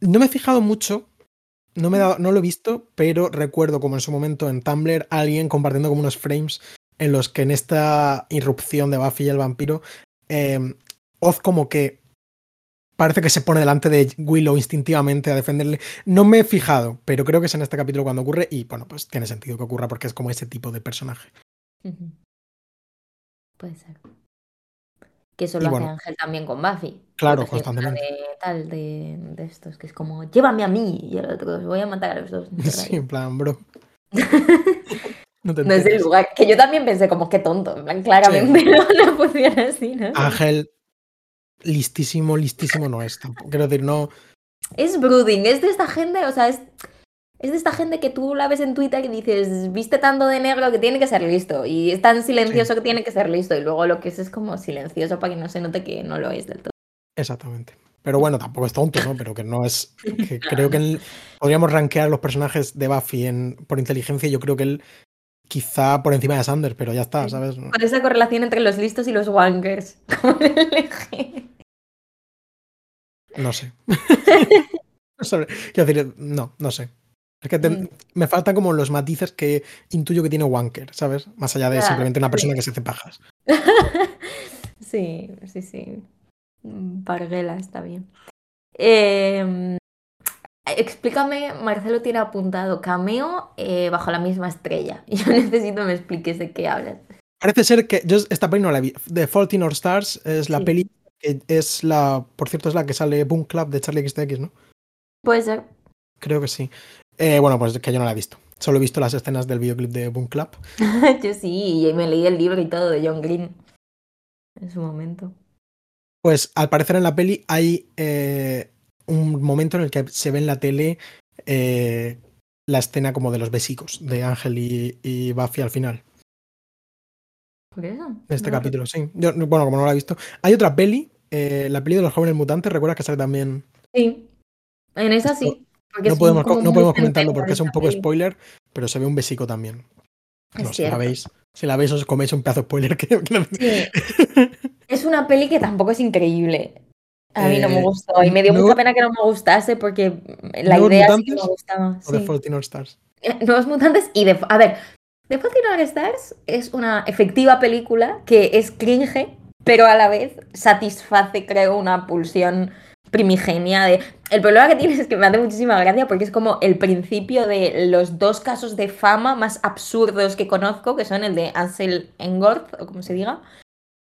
No me he fijado mucho, no, me no lo he visto, pero recuerdo como en su momento en Tumblr alguien compartiendo como unos frames en los que en esta irrupción de Buffy y el vampiro, eh, Oz como que parece que se pone delante de Willow instintivamente a defenderle. No me he fijado, pero creo que es en este capítulo cuando ocurre y bueno, pues tiene sentido que ocurra porque es como ese tipo de personaje. Puede ser. Que eso lo hace Ángel también con Buffy. Claro, constantemente. De, tal, de, de, estos, que es como, llévame a mí y al otro, voy a matar a los dos. [laughs] sí, en plan, bro. [laughs] no, no es el lugar. Que yo también pensé como, qué tonto. En plan, claramente [laughs] no, funciona así, ¿no? Ángel listísimo, listísimo no es tampoco. Quiero decir, no. Es brooding, es de esta gente, o sea, es, es de esta gente que tú la ves en Twitter y dices, viste tanto de negro que tiene que ser listo. Y es tan silencioso que tiene que ser listo. Y luego lo que es es como silencioso para que no se note que no lo es del todo. Exactamente. Pero bueno, tampoco es tonto, ¿no? Pero que no es. [laughs] creo que él, podríamos rankear los personajes de Buffy en, por inteligencia. Yo creo que él quizá por encima de Sanders, pero ya está, ¿sabes? Por esa correlación entre los listos y los wankers. [laughs] [laughs] no sé. Quiero decir, no, no sé. Es que mm. me faltan como los matices que intuyo que tiene Wanker, ¿sabes? Más allá de simplemente una persona que se hace pajas. [laughs] sí, sí, sí. Parguela está bien. Eh, Explícame, Marcelo tiene apuntado cameo eh, bajo la misma estrella. [laughs] Yo necesito que me expliques de qué hablas. Parece ser que yo esta peli no la vi. The Fault in Our Stars es la peli que es la, por cierto, es la que sale Boom Club de Charlie XTX, ¿no? Puede ser. Creo que sí. Eh, bueno, pues que yo no la he visto. Solo he visto las escenas del videoclip de Boom Club. [laughs] yo sí, y me leí el libro y todo de John Green en su momento. Pues al parecer en la peli hay eh, un momento en el que se ve en la tele eh, la escena como de los besicos de Ángel y, Buffy al final. ¿Por eso? Este capítulo, sí. bueno, como no lo he visto. Hay otra peli, eh, la peli de los jóvenes mutantes, ¿recuerdas que sale también? Sí. En esa sí. No podemos, no podemos comentarlo porque es un poco spoiler, pero se ve un besico también. si la veis, si la veis os coméis un pedazo de spoiler. Que... Sí. es una peli que tampoco es increíble. A mí no me eh, gustó y me dio mucha pena que no me gustase porque la idea sí me gustaba. O The Fault in Stars. Eh, Nuevos Mutantes y de... A ver, The Fault in Stars es una efectiva película que es cringe, pero a la vez satisface, creo, una pulsión primigenia de... El problema que tienes [laughs] es que me hace muchísima gracia porque es como el principio de los dos casos de fama más absurdos que conozco, que son el de Ansel Engorth, o como se diga,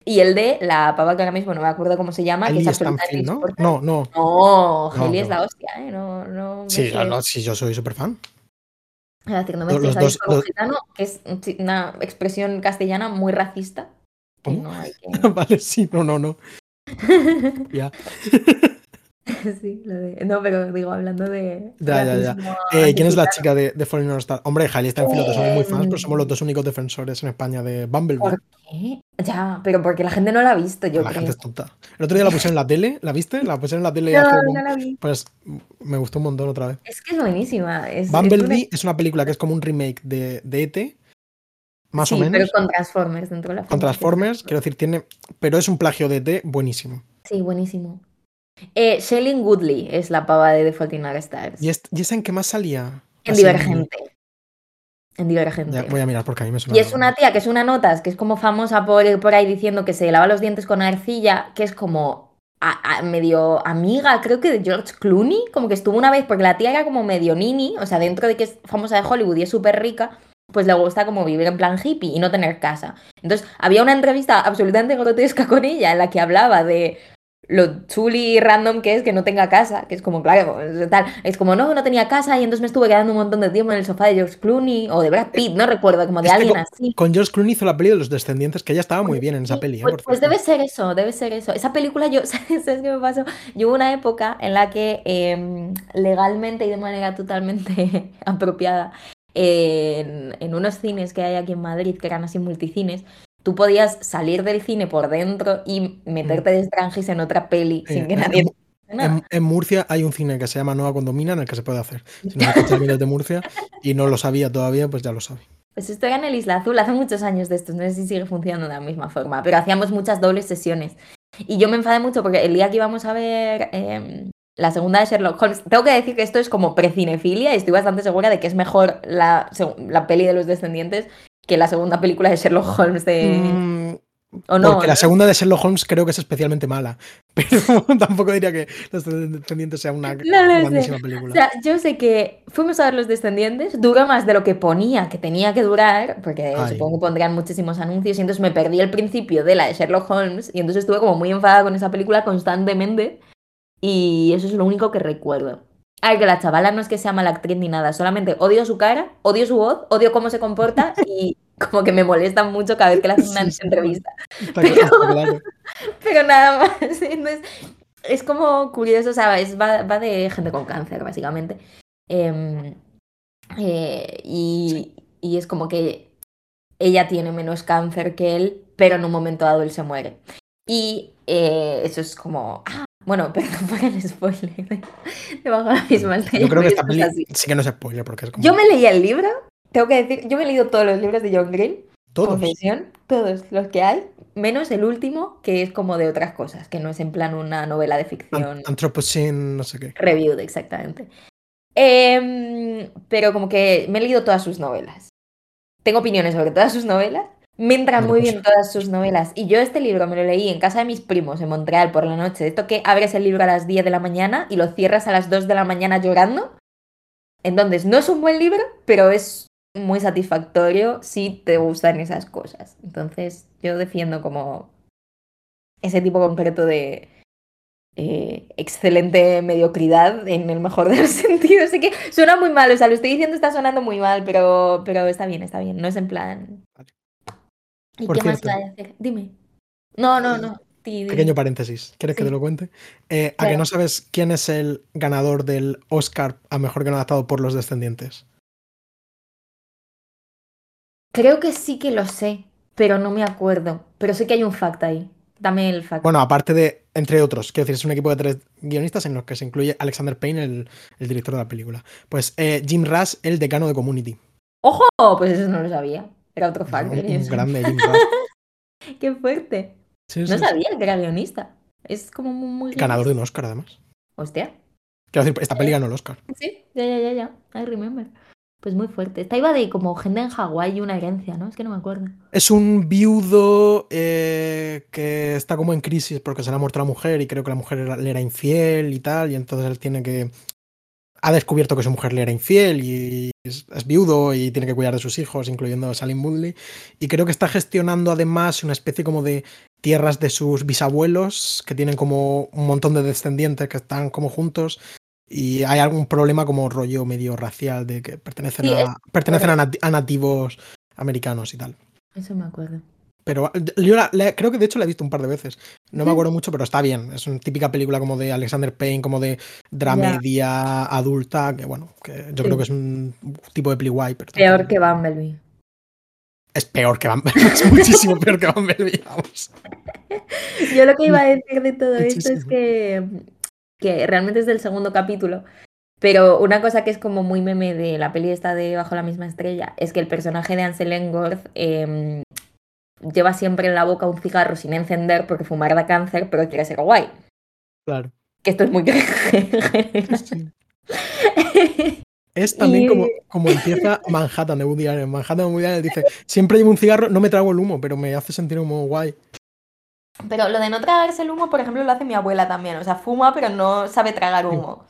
y el de la pava que ahora mismo no me acuerdo cómo se llama, que es absolutamente ¿no? No, no. No, No, Hailey es la hostia, ¿eh? No, no. Sí, sí, yo soy súper fan. Es decir, no me estés ahí con los- gitano, que es una expresión castellana muy racista. no que- [laughs] vale, sí, no, no, no. [laughs] Ya. [laughs] [laughs] sí, lo de- No, pero digo, hablando de. Ya, ya, ya. Eh, ¿Quién es la chica de, de Fallen Star? Hombre, Hailey Stanfield, los dos somos muy fans, pero somos los dos únicos defensores en España de Bumblebee. ¿Por qué? Ya, pero porque la gente no la ha visto, yo la creo. gente es tonta. El otro día la pusieron en la tele, ¿la viste? La pusieron en la tele No, hace no la vi. Pues me gustó un montón otra vez. Es que es buenísima. Es, es Bumblebee una- es una película que es como un remake de, de ET, más sí, o menos. Pero con Transformers dentro de la Con. Transformers, quiero decir, tiene. Pero es un plagio de ET buenísimo. Sí, buenísimo. Eh, Shailene Woodley es la pava de The Fault in Our Stars. ¿Y, es, ¿y esa en qué más salía? En Así, Divergente. En Divergente. Ya, voy a mirar porque a mí me suena. Y es una tía que es una notas, que es como famosa por, por ahí diciendo que se lava los dientes con arcilla, que es como a- a- medio amiga, creo que de George Clooney, como que estuvo una vez, porque la tía era como medio nini, o sea, dentro de que es famosa de Hollywood y es súper rica, pues le gusta como vivir en plan hippie y no tener casa. Entonces, había una entrevista absolutamente grotesca con ella en la que hablaba de lo chuli y random que es que no tenga casa, que es como, claro, es tal, es como, no, no tenía casa y entonces me estuve quedando un montón de tiempo en el sofá de George Clooney o de Brad Pitt, no recuerdo, como de Es alguien con- así. Con George Clooney hizo la peli de los descendientes, que ella estaba muy bien en esa Sí, peli. ¿eh? Pues, pues debe ser eso, debe ser eso. Esa película, yo, [laughs] ¿sabes qué me pasó? Yo hubo una época en la que em, legalmente y de manera totalmente [laughs] apropiada, en, en unos cines que hay aquí en Madrid, que eran así multicines, tú podías salir del cine por dentro y meterte de Strangis en otra peli Sí, sin que nadie en-. En, en Murcia hay un cine que se llama Nueva Condomina en el que se puede hacer. Si no escuchas de Murcia y no lo sabía todavía, pues ya lo sabe. Pues esto era en el Isla Azul, hace muchos años de esto, no sé si sigue funcionando de la misma forma, pero hacíamos muchas dobles sesiones. Y yo me enfadé mucho porque el día que íbamos a ver em, la segunda de Sherlock Holmes, tengo que decir que esto es como precinefilia y estoy bastante segura de que es mejor la, la peli de los descendientes que la segunda película de Sherlock Holmes de... Mm, ¿O no? porque la segunda de Sherlock Holmes creo que es especialmente mala. [laughs] Pero tampoco diría que Los Descendientes sea una No lo sé. grandísima O película. sea, yo sé que fuimos a ver Los Descendientes, duró más de lo que ponía que tenía que durar, porque Ay. supongo que pondrían muchísimos anuncios, y entonces me perdí el principio de la de Sherlock Holmes, y entonces estuve como muy enfadada con esa película constantemente, y eso es lo único que recuerdo. Ay, que la chavala no es que sea mala actriz ni nada, solamente odio su cara, odio su voz, odio cómo se comporta, [laughs] y como que me molesta mucho cada vez que le hacen una Sí, entrevista. Claro. [laughs] Pero nada más. [laughs] Entonces, es como curioso, ¿sabes? Va, va de gente con cáncer, básicamente. Em, eh, y, y es como que ella tiene menos cáncer que él, pero en un momento dado él se muere. Y eh, eso es como. Ah, bueno, [laughs] perdón por el spoiler de, de la misma Yo estrella, creo que esta peli así. sí que no es spoiler, porque es como. Yo me leí el libro, tengo que decir, yo me he leído todos los libros de John Green. Todos. Confesión, todos los que hay, menos el último, que es como de otras cosas, que no es en plan una novela de ficción An- Anthropocene, no sé qué. reviewed exactamente. Em, pero como que me he leído todas sus novelas. Tengo opiniones sobre todas sus novelas. Me entran muy pues- bien todas sus novelas. Y yo este libro me lo leí en casa de mis primos en Montreal por la noche. De esto que abres el libro a las 10 de la mañana y lo cierras a las 2 de la mañana llorando. Entonces, no es un buen libro, pero es muy satisfactorio si te gustan esas cosas. Entonces, yo defiendo como ese tipo concreto de eh, excelente mediocridad en el mejor de los [laughs] sentidos. Sé que suena muy mal, o sea, lo estoy diciendo está sonando muy mal, pero, pero está bien, está bien. No es en plan. ¿Y Por qué más cierto. a decir? Dime. No, no, no. Pequeño paréntesis. ¿Quieres que te lo cuente? Eh, ¿A que no sabes quién es el ganador del Oscar a mejor guion adaptado por los descendientes? Creo que sí que lo sé, pero no me acuerdo. Pero sé que hay un fact ahí. Dame el fact. Bueno, aparte de, entre otros, quiero decir, es un equipo de tres guionistas en los que se incluye Alexander Payne, el, el director de la película. Pues eh, Jim Rush, el decano de Community. ¡Ojo! Pues eso no lo sabía. Era otro fact. Un, grande Jim. [laughs] ¡Qué fuerte! Sí, No sí, sabía que era guionista. Es como muy... Ganador de un Oscar, además. Hostia. Quiero decir, esta peli ganó el Oscar. Sí, ya, ya, ya, ya. I remember. Pues muy fuerte. Esta iba de como gente en Hawái y una herencia, ¿no? Es que no me acuerdo. Es un viudo eh, que está como en crisis porque se le ha muerto la mujer y creo que la mujer le era infiel y tal, y entonces él tiene que... Ha descubierto que su mujer le era infiel y es, viudo y tiene que cuidar de sus hijos, incluyendo a Salim Woodley. Y creo que está gestionando además una especie como de tierras de sus bisabuelos, que tienen como un montón de descendientes que están como juntos y hay algún problema como rollo medio racial de que pertenecen, a, pertenecen a, nativos americanos y tal. Eso me acuerdo. Pero yo creo que de hecho la he visto un par de veces. No me acuerdo mucho, pero está bien. Es una típica película como de Alexander Payne, como de dramedia adulta, que bueno, que yo creo que es un tipo de Pero peor que Bumblebee. Es peor que Bumblebee, [laughs] es muchísimo peor que Bumblebee, vamos. [laughs] Yo lo que iba a decir de todo esto es que que realmente es del segundo capítulo. Pero una cosa que es como muy meme de la peli esta de Bajo la misma estrella es que el personaje de Ansel Engorth em, lleva siempre en la boca un cigarro sin encender porque fumar da cáncer, pero quiere ser guay. Claro. Que esto es muy Es también como, como empieza Manhattan de Woody Allen. Manhattan de Woody Allen dice, siempre llevo un cigarro, no me trago el humo, pero me hace sentir como guay. Pero lo de no tragarse el humo, por ejemplo, lo hace mi abuela también. O sea, fuma, pero no sabe tragar humo.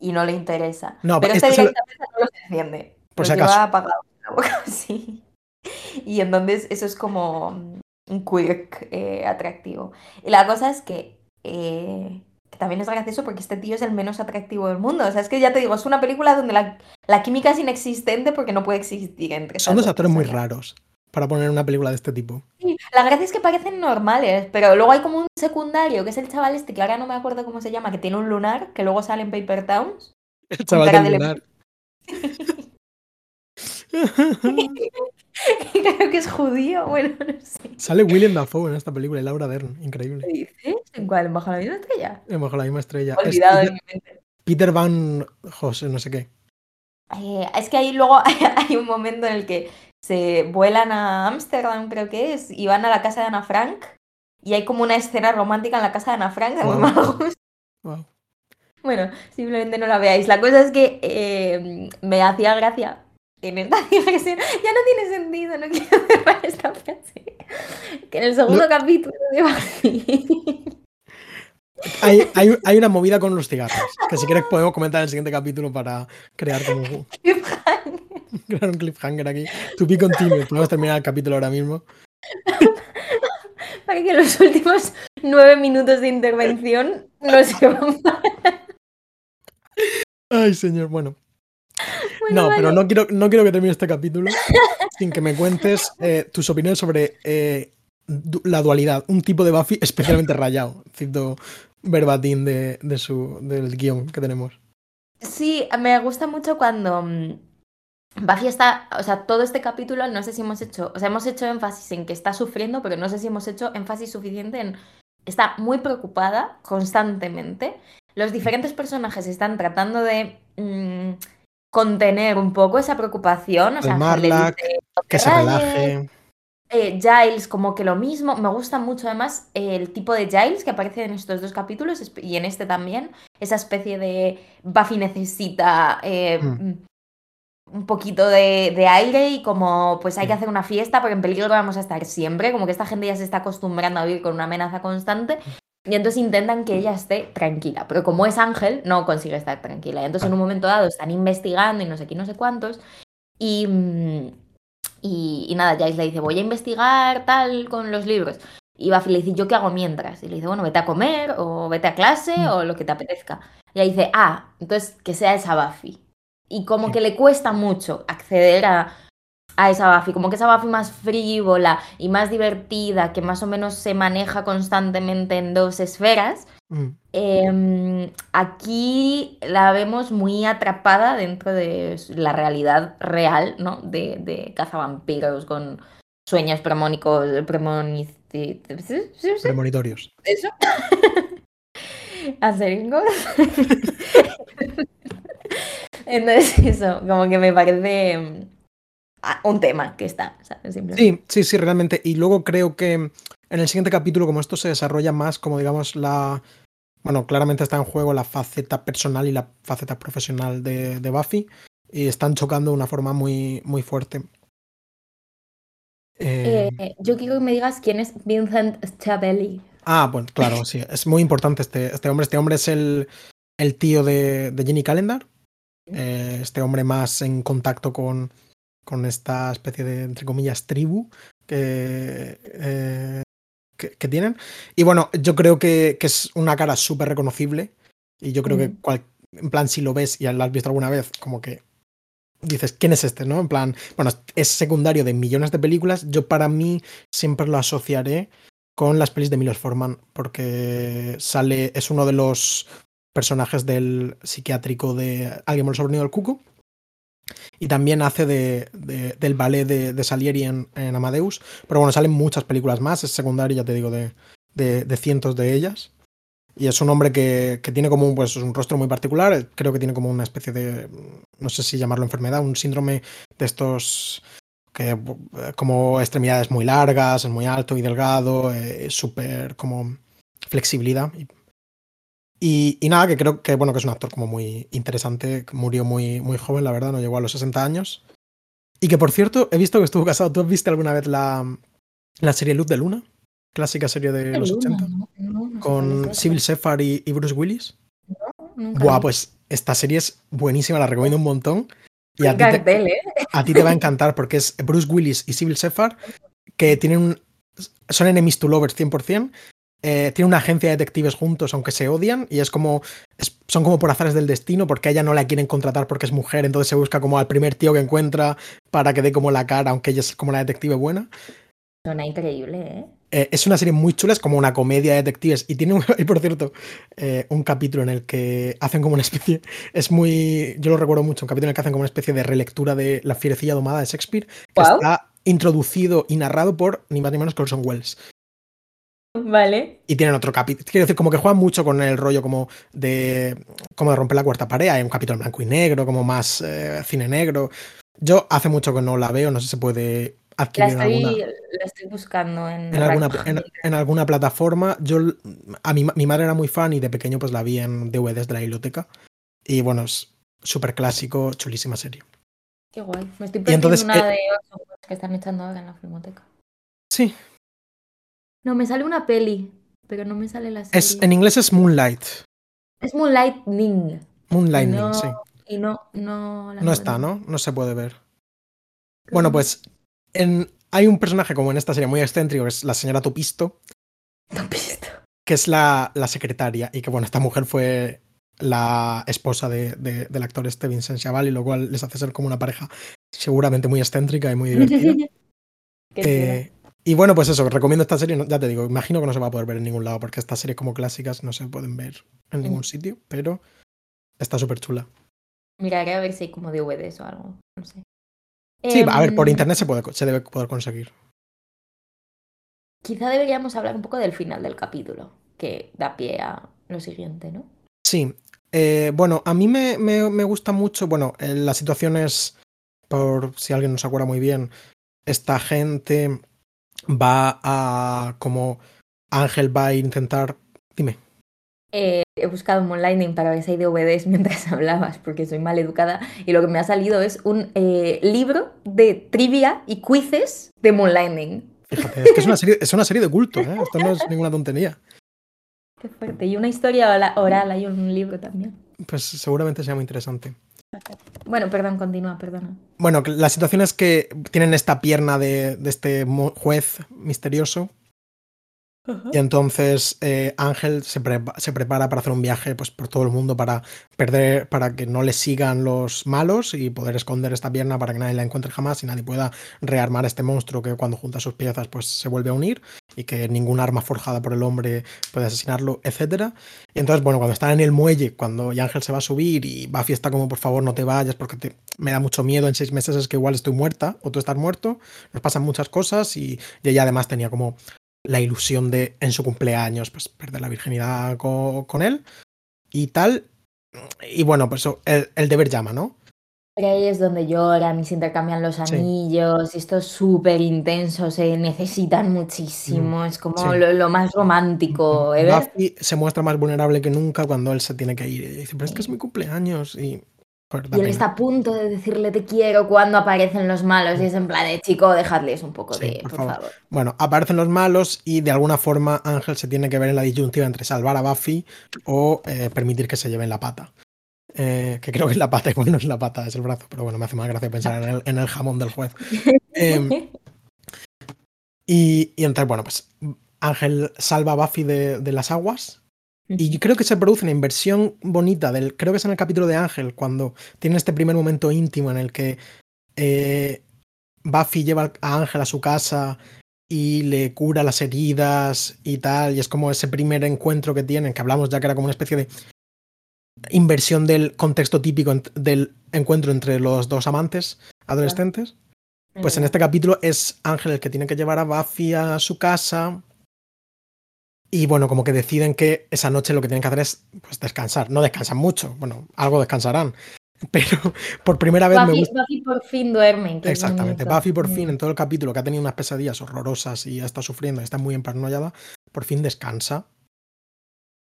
Y no le interesa. No, pero este directamente no lo enciende. Por si acaso. apagado en la boca, [laughs] sí. [laughs] Y entonces eso es como un quirk eh, atractivo. Y la cosa es que, eh, que, también es gracioso porque este tío es el menos atractivo del mundo. O sea, es que ya te digo, es una película donde la, la química es inexistente porque no puede existir entre Son dos actores muy raros para poner una película de este tipo. Sí, la gracia es que parecen normales, pero luego hay como un secundario, que es el chaval este, que ahora no me acuerdo cómo se llama, que tiene un lunar, que luego sale en Paper Towns. El chaval del lunar. [laughs] [laughs] [laughs] Creo que es judío, bueno, no sé. Sale William Dafoe en esta película y Laura Dern, increíble. ¿Qué dices? ¿En cuál? ¿En Bajo la misma estrella? En Bajo la misma estrella. Olvidado es, de mi mente. Peter Van José, no sé qué. Eh, es que ahí luego [laughs] hay un momento en el que se vuelan a Ámsterdam, creo que es, y van a la casa de Ana Frank. Y hay como una escena romántica en la casa de Ana Frank, de muy mal gusto. Bueno, simplemente no la veáis. La cosa es que eh, me hacía gracia en esta [laughs] diversión. Ya no tiene sentido, no quiero [laughs] cerrar esta frase. Que en el segundo capítulo de hay, hay, hay, una movida con los cigarros, que si quieres podemos comentar en el siguiente capítulo para crear como... [laughs] Crear un cliffhanger aquí. To be continued. Podemos terminar el capítulo ahora mismo. Para que los últimos nueve minutos de intervención no se van Ay, señor, bueno. No, pero no quiero, no quiero que termine este capítulo sin que me cuentes eh, tus opiniones sobre eh, la dualidad. Un tipo de Buffy especialmente rayado. Cito verbatim de, de su, del guion que tenemos. Sí, me gusta mucho cuando mm, Buffy está, o sea, todo este capítulo no sé si hemos hecho, o sea, hemos hecho énfasis en que está sufriendo, pero no sé si hemos hecho énfasis suficiente en está muy preocupada constantemente. Los diferentes personajes están tratando de mm, contener un poco esa preocupación, o sea, que se relaje. Eh, Giles como que lo mismo, me gusta mucho además el tipo de Giles que aparece en estos dos capítulos y en este también, esa especie de Buffy necesita eh, hmm. un poquito de, aire y como pues hay que hacer una fiesta porque en peligro vamos a estar siempre, como que esta gente ya se está acostumbrando a vivir con una amenaza constante y entonces intentan que ella esté tranquila, pero como es ángel no consigue estar tranquila y entonces en un momento dado están investigando y no sé qué, no sé cuántos y, mm, y, nada, Jace le dice voy a investigar tal con los libros y Buffy le dice, ¿yo qué hago mientras? Y le dice, bueno, vete a comer o vete a clase mm. o lo que te apetezca. Y ella dice, ah, entonces que sea esa Buffy y como que le cuesta mucho acceder a, a esa Buffy, como que esa Buffy más frívola y más divertida, que más o menos se maneja constantemente en dos esferas, mm. em, aquí la vemos muy atrapada dentro de la realidad real, ¿no? De, de cazavampiros con sueños premónicos, premonitorios. ¿Eso? ¿Aseringos? [laughs] Entonces, eso, como que me parece mm, un tema que está, Sí, sí, sí, realmente. Y luego creo que en el siguiente capítulo, como esto se desarrolla más, como digamos, la. Bueno, claramente está en juego la faceta personal y la faceta profesional de, Buffy. y están chocando de una forma muy, muy fuerte. Eh, yo quiero que me digas quién es Vincent Schiavelli. Ah, bueno, claro, sí. [laughs] Es muy importante este, este hombre. Este hombre es el, el tío de, de Jenny Calendar. Eh, este hombre más en contacto con, con esta especie de, entre comillas, tribu que, eh, que, tienen. Y bueno, yo creo que, que es una cara súper reconocible. Y yo creo que, en plan, si lo ves y lo has visto alguna vez, como que dices, ¿quién es este? ¿No? En plan, bueno, es secundario de millones de películas. Yo para mí siempre lo asociaré con las pelis de Milos Forman, porque sale, es uno de los personajes del psiquiátrico de Alguien me lo del cuco. Y también hace de, del ballet de, Salieri en, Amadeus. Pero bueno, salen muchas películas más. Es secundario, ya te digo, de, de cientos de ellas. Y es un hombre que, que, tiene como un, pues, un rostro muy particular. Creo que tiene como una especie de, no sé si llamarlo enfermedad, un síndrome de estos que como extremidades muy largas, es muy alto y delgado, eh, súper como flexibilidad. Y, nada, que creo que bueno que es un actor como muy interesante, murió muy, muy joven, la verdad, no llegó a los 60 años. Y que por cierto, he visto que estuvo casado. ¿Tú viste alguna vez la, la serie Luz de Luna? Clásica serie de los 80. con Civil Sefar y, Bruce Willis. Buah, pues esta serie es buenísima, la recomiendo un montón. Y a ti, te, ¿eh? a ti, te, va a encantar porque es Bruce Willis y Civil Sefar que tienen un, son enemies to lovers 100%. Eh, tienen una agencia de detectives juntos, aunque se odian, y es como. son como por azares del destino, porque a ella no la quieren contratar porque es mujer, entonces se busca como al primer tío que encuentra para que dé como la cara, aunque ella es como la detective buena. Suena increíble, ¿eh? ¿eh? es una serie muy chula, es como una comedia de detectives. Y tiene, un, [laughs] y por cierto, eh, un capítulo en el que hacen como una especie. Es muy. Yo lo recuerdo mucho, un capítulo en el que hacen como una especie de relectura de La Fierecilla Domada de Shakespeare, que está introducido y narrado por ni más ni menos que Orson Welles. Vale. Y tienen otro capítulo. Quiero decir, como que juegan mucho con el rollo como de. como de romper la cuarta pared. Hay un capítulo en blanco y negro, como más eh, cine negro. Yo hace mucho que no la veo, no sé si se puede la estoy, buscando en, alguna, en, alguna, plataforma. Yo, a mi, mi, madre era muy fan y de pequeño pues la vi en DVDs de la biblioteca. Y bueno, es súper clásico, chulísima serie. Qué guay. Me estoy perdiendo entonces, una eh, de ocho que están echando ahora en la filmoteca. Sí. No, me sale una peli, pero no me sale la serie. Es, en inglés es Moonlight. Es Moonlightning. Moonlightning, sí. Y no, no. no está, ¿no? No se puede ver. Bueno, pues hay un personaje como en esta serie muy excéntrico, que es la señora Topisto. Topisto. Que es la, la secretaria. Y que bueno, esta mujer fue la esposa de, del actor este Vincent Chavali, lo cual les hace ser como una pareja seguramente muy excéntrica y muy [laughs] divertida. eh, y bueno, pues eso, recomiendo esta serie, ya te digo, imagino que no se va a poder ver en ningún lado, porque estas series como clásicas no se pueden ver en ningún sitio, pero está súper chula. Miraré a ver si hay como DVDs o algo, no sé. Sí, a ver, por em, internet se, puede, se debe poder conseguir. Quizá deberíamos hablar un poco del final del capítulo, que da pie a lo siguiente, ¿no? Sí. Eh, bueno, a mí me, me, gusta mucho, bueno, eh, las situaciones, por si alguien no se acuerda muy bien, esta gente va a como Ángel va a intentar. Dime. Eh, he buscado Moonlightning para ver si hay DVDs mientras [laughs] hablabas, porque soy mal educada, y lo que me ha salido es un eh, libro de trivia y quizzes de Moonlightning. Fíjate, es que es una serie, es una serie de culto, ¿eh? esto no es [laughs] ninguna tontería. Qué fuerte. Y una historia oral, hay un libro también. Pues seguramente sea muy interesante. Bueno, perdón, continúa, perdona. Bueno, la situación es que tienen esta pierna de, de este juez misterioso y entonces eh, Ángel se, se, prepara para hacer un viaje pues, por todo el mundo para perder, para que no le sigan los malos y poder esconder esta pierna para que nadie la encuentre jamás y nadie pueda rearmar este monstruo que cuando junta sus piezas pues se vuelve a unir y que ningún arma forjada por el hombre puede asesinarlo, etc. Y entonces, bueno, cuando están en el muelle, cuando Ángel se va a subir y va a fiesta como por favor no te vayas porque me da mucho miedo en seis meses es que igual estoy muerta o tú estás muerto, nos pasan muchas cosas y, y ella además tenía como la ilusión de en su cumpleaños pues perder la virginidad con, él y tal. Y bueno, pues el, deber llama, ¿no? ahí es donde lloran y se intercambian los anillos y esto es súper intenso, se necesitan muchísimo, mm, es como lo, más romántico. ¿eh? se muestra más vulnerable que nunca cuando él se tiene que ir y dice, pero es que es mi cumpleaños y Y él está a punto de decirle te quiero cuando aparecen los malos y es en plan de chico, dejadles un poco Sí, de, por por favor. favor. Bueno, aparecen los malos y de alguna forma Ángel se tiene que ver en la disyuntiva entre salvar a Buffy o eh, permitir que se lleven la pata. Eh, que creo que es la pata, igual no es la pata, es el brazo, pero bueno, me hace más gracia pensar en el, en el jamón del juez. [laughs] Em, y, y entonces, bueno, pues Ángel salva a Buffy de, de las aguas y creo que se produce una inversión bonita del. Creo que es en el capítulo de Ángel, cuando tiene este primer momento íntimo en el que eh, Buffy lleva a Ángel a su casa y le cura las heridas y tal. Y es como ese primer encuentro que tienen, que hablamos ya que era como una especie de inversión del contexto típico del encuentro entre los dos amantes adolescentes. Pues en este capítulo es Ángel el que tiene que llevar a Buffy a su casa. Y bueno, como que deciden que esa noche lo que tienen que hacer es pues, descansar. No descansan mucho, bueno, algo descansarán. [laughs] Pero por primera vez me Buffy, gusta. Buffy por fin duerme. que Exactamente. Buffy por fin, Mm. en todo el capítulo que ha tenido unas pesadillas horrorosas y está sufriendo y está muy emparanoiada, por fin descansa.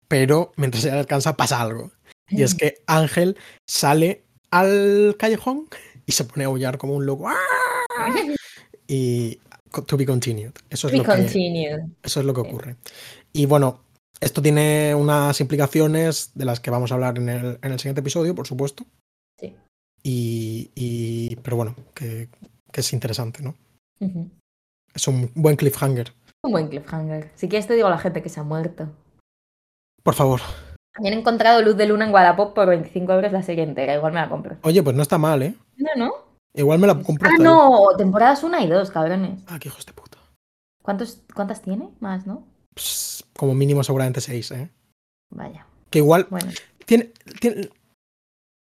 Pero mientras ella descansa pasa algo. Y es que Ángel sale al callejón y se pone a aullar como un loco. [laughs] Y to be continued. Eso es, We lo que, continue. eso es lo que ocurre. Y bueno, esto tiene unas implicaciones de las que vamos a hablar en el, en el siguiente episodio, por supuesto. Sí. Y, y- pero bueno, que, que es interesante, ¿no? Es un buen cliffhanger. Un buen cliffhanger. Si quieres te digo a la gente que se ha muerto. Por favor. También he encontrado Luz de Luna en Wallapop por 25 euros la serie entera. Igual me la compro. Oye, pues no está mal, ¿eh? No, no. Igual me la compro. Ah, hasta yo. no. Temporadas 1 y 2, cabrones. Ah, qué hijos de puta. ¿Cuántos, ¿Cuántas tiene? Más, ¿no? Pss, como mínimo seguramente seis, ¿eh? Vaya. Que igual Bueno. tiene, tiene-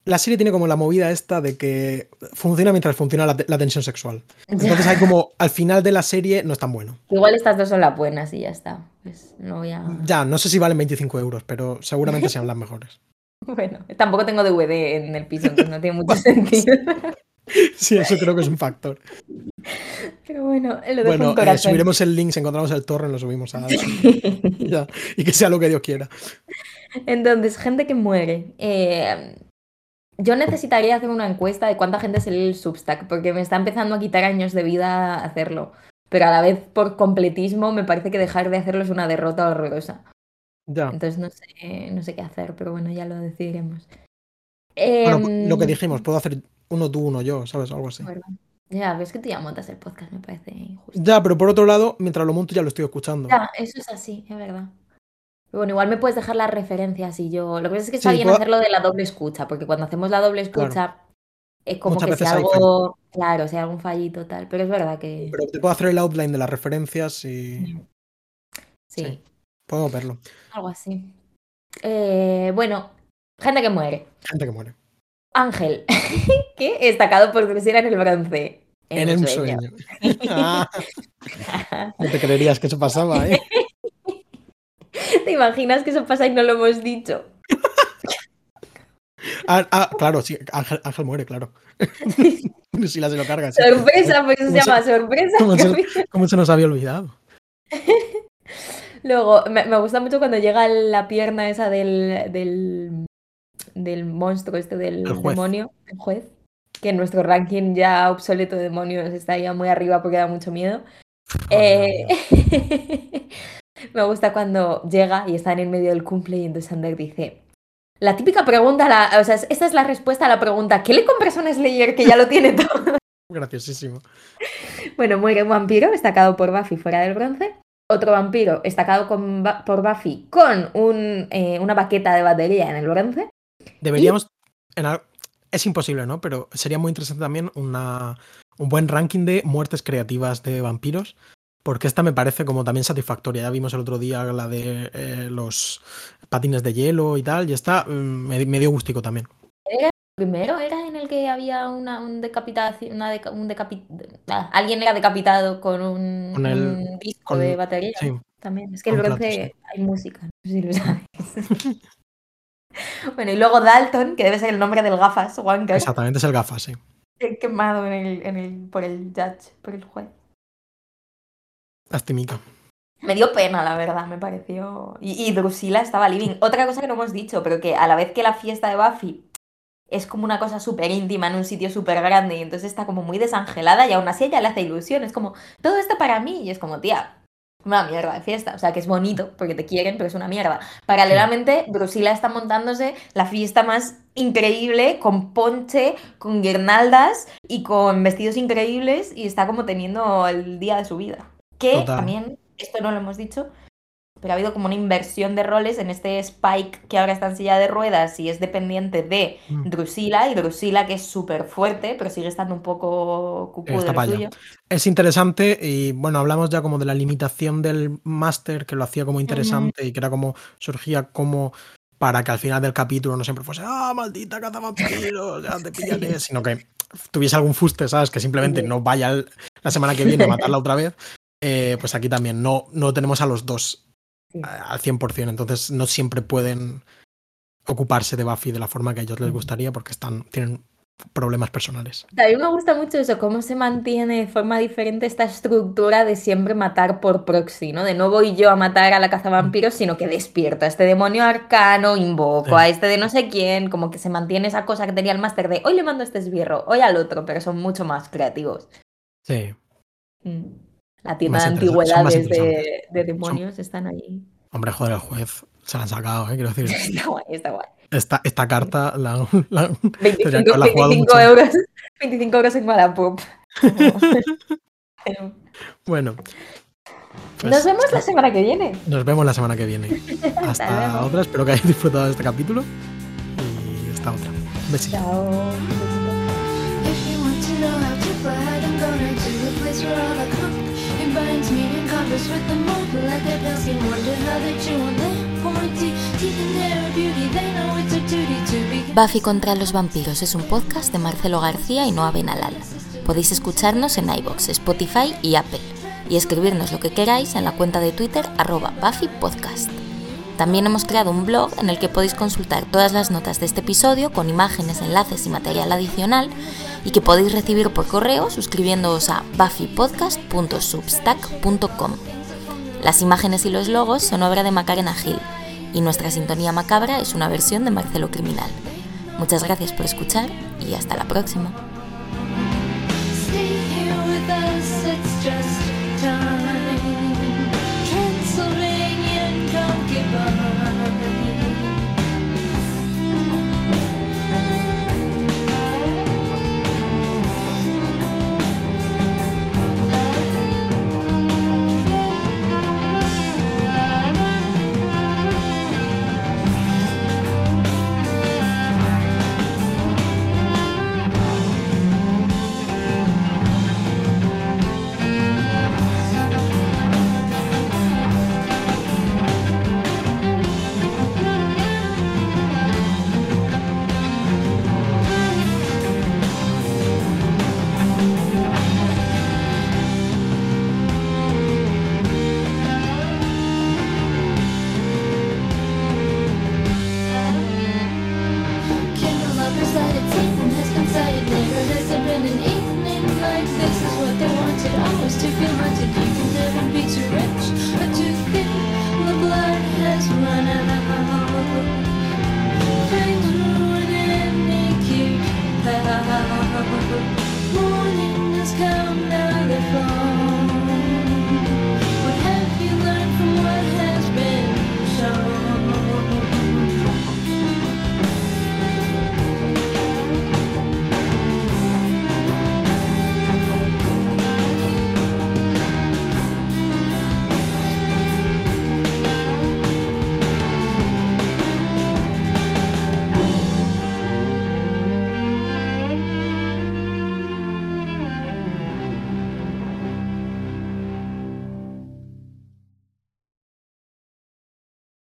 la serie tiene como la movida esta de que funciona mientras funciona la, la tensión sexual. Entonces hay como al final de la serie no es tan bueno. Igual estas dos son las buenas y ya está. Pues no voy a... Ya, no sé si valen 25 euros, pero seguramente sean las mejores. [laughs] Bueno, tampoco tengo DVD en el piso, entonces no tiene mucho [laughs] sentido. [laughs] Sí, eso creo que es un factor. Pero bueno, lo dejo Bueno, en eh, subiremos el link, si encontramos el torrent, lo subimos a [laughs] Ya, y que sea lo que Dios quiera. Entonces, gente que muere. Eh, yo necesitaría hacer una encuesta de cuánta gente se lee el Substack, porque me está empezando a quitar años de vida hacerlo. Pero a la vez, por completismo, me parece que dejar de hacerlo es una derrota horrorosa. Ya. Entonces no sé, no sé qué hacer, pero bueno, ya lo decidiremos. Bueno, pues, Em, lo que dijimos, puedo hacer uno tú, uno yo, ¿sabes? Algo así. verdad. Ya, ves que tú ya montas el podcast, me parece injusto. Ya, pero por otro lado, mientras lo monto ya lo estoy escuchando. Ya, eso es así, es verdad. Pero bueno, igual me puedes dejar las referencias y yo. Lo que pasa es que está Sí, bien puedo- hacerlo de la doble escucha, porque cuando hacemos la doble escucha es como Muchas que hay algo. Claro, si hay algún fallito tal. Pero es verdad que. Pero te puedo hacer el outline de las referencias y Sí, sí. puedo verlo. algo así. Eh, bueno, gente que muere. Gente que muere. Ángel, [laughs] que destacado por creciera en el bronce. En el sueño. [laughs] Ah, [laughs] no te creerías que eso pasaba, ¿eh? ¿Te imaginas que eso pasa y no lo hemos dicho? Ah, ah, claro, sí, Ángel, Ángel muere, claro. si la se lo carga. sí. Sorpresa, pues eso se ¿Cómo se- llama sorpresa. cómo se- ¿Cómo se nos había olvidado? Luego, me, me gusta mucho cuando llega la pierna esa del, del, del monstruo, este del El demonio, el juez, que en nuestro ranking ya obsoleto de demonios está ya muy arriba porque da mucho miedo. Eh, [laughs] me gusta cuando llega y está en el medio del cumple y entonces Sander dice, la típica pregunta, la, o sea, esta es la respuesta a la pregunta, ¿qué le compras a un Slayer que ya lo tiene todo? [laughs] Graciosísimo. Bueno, muere un vampiro estacado por Buffy fuera del bronce. Otro vampiro estacado con Ba- por Buffy con un, eh, una baqueta de batería en el bronce. Deberíamos. en es imposible, ¿no? Pero sería muy interesante también una, un buen ranking de muertes creativas de vampiros. Porque esta me parece como también satisfactoria. Ya vimos el otro día la de eh, los patines de hielo y tal. Y esta mm, me, me dio gustico también. Primero era en el que había una un decapitación, una deca- un decapi- ah, alguien era decapitado con un, Con el- un disco con- de batería. Sí, También. Es que el bronce platos, hay música, no sé si lo sabes. [laughs] [laughs] bueno, y luego Dalton, que debe ser el nombre del gafas, Wanker, exactamente, es el gafas, sí. [laughs] quemado en el, en el, por el judge, por el juez. Lastimica. Me dio pena, la verdad, me pareció. Y, y Drusilla estaba living. Otra cosa que no hemos dicho, pero que a la vez que la fiesta de Buffy es como una cosa súper íntima en un sitio súper grande y entonces está como muy desangelada y aún así ella le hace ilusión. Es como, todo esto para mí y es como, tía, una mierda de fiesta. O sea, que es bonito porque te quieren, pero es una mierda. Paralelamente, Drusila está montándose la fiesta más increíble con ponche, con guirnaldas y con vestidos increíbles y está como teniendo el día de su vida. Que también, esto no lo hemos dicho, pero ha habido como una inversión de roles en este Spike que ahora está en silla de ruedas y es dependiente de mm. Drusila y Drusila que es súper fuerte pero sigue estando un poco cucú de suyo. Es interesante y bueno, hablamos ya como de la limitación del máster que lo hacía como interesante y que era como surgía como para que al final del capítulo no siempre fuese ah, maldita cazavampiros, ya te [laughs] pillaré, sino que tuviese algún fuste, ¿sabes? Que simplemente no vaya la semana que viene a matarla otra vez. Eh, pues aquí también no, no tenemos a los dos al 100%, entonces no siempre pueden ocuparse de Buffy de la forma que a ellos les gustaría porque están, tienen problemas personales. A mí me gusta mucho eso, cómo se mantiene de forma diferente esta estructura de siempre matar por proxy, ¿no? De no voy yo a matar a la caza vampiros, sino que despierto a este demonio arcano, invoco a este de no sé quién, como que se mantiene esa cosa que tenía el máster de hoy le mando a este esbirro, hoy al otro, pero son mucho más creativos. Sí. Mm. La tienda de antigüedades de, demonios están ahí. Hombre, joder, el juez se la han sacado, ¿eh? quiero decir. [laughs] está guay, está guay. Esta, esta carta la, 25, 25 [laughs] euros, 25 euros en Wallapop. [laughs] bueno. Pues nos vemos la semana que viene. Nos vemos la semana que viene. Hasta otra. Espero que hayáis disfrutado de este capítulo. Y hasta otra. Besito. Chao. Buffy contra los vampiros es un podcast de Marcelo García y Noa Benalal. Podéis escucharnos en iBox, Spotify y Apple y escribirnos lo que queráis en la cuenta de Twitter arroba Buffy Podcast. También hemos creado un blog en el que podéis consultar todas las notas de este episodio con imágenes, enlaces y material adicional y que podéis recibir por correo suscribiéndoos a buffypodcast.substack.com. Las imágenes y los logos son obra de Macarena Gil y nuestra sintonía macabra es una versión de Marcelo Criminal. Muchas gracias por escuchar y hasta la próxima.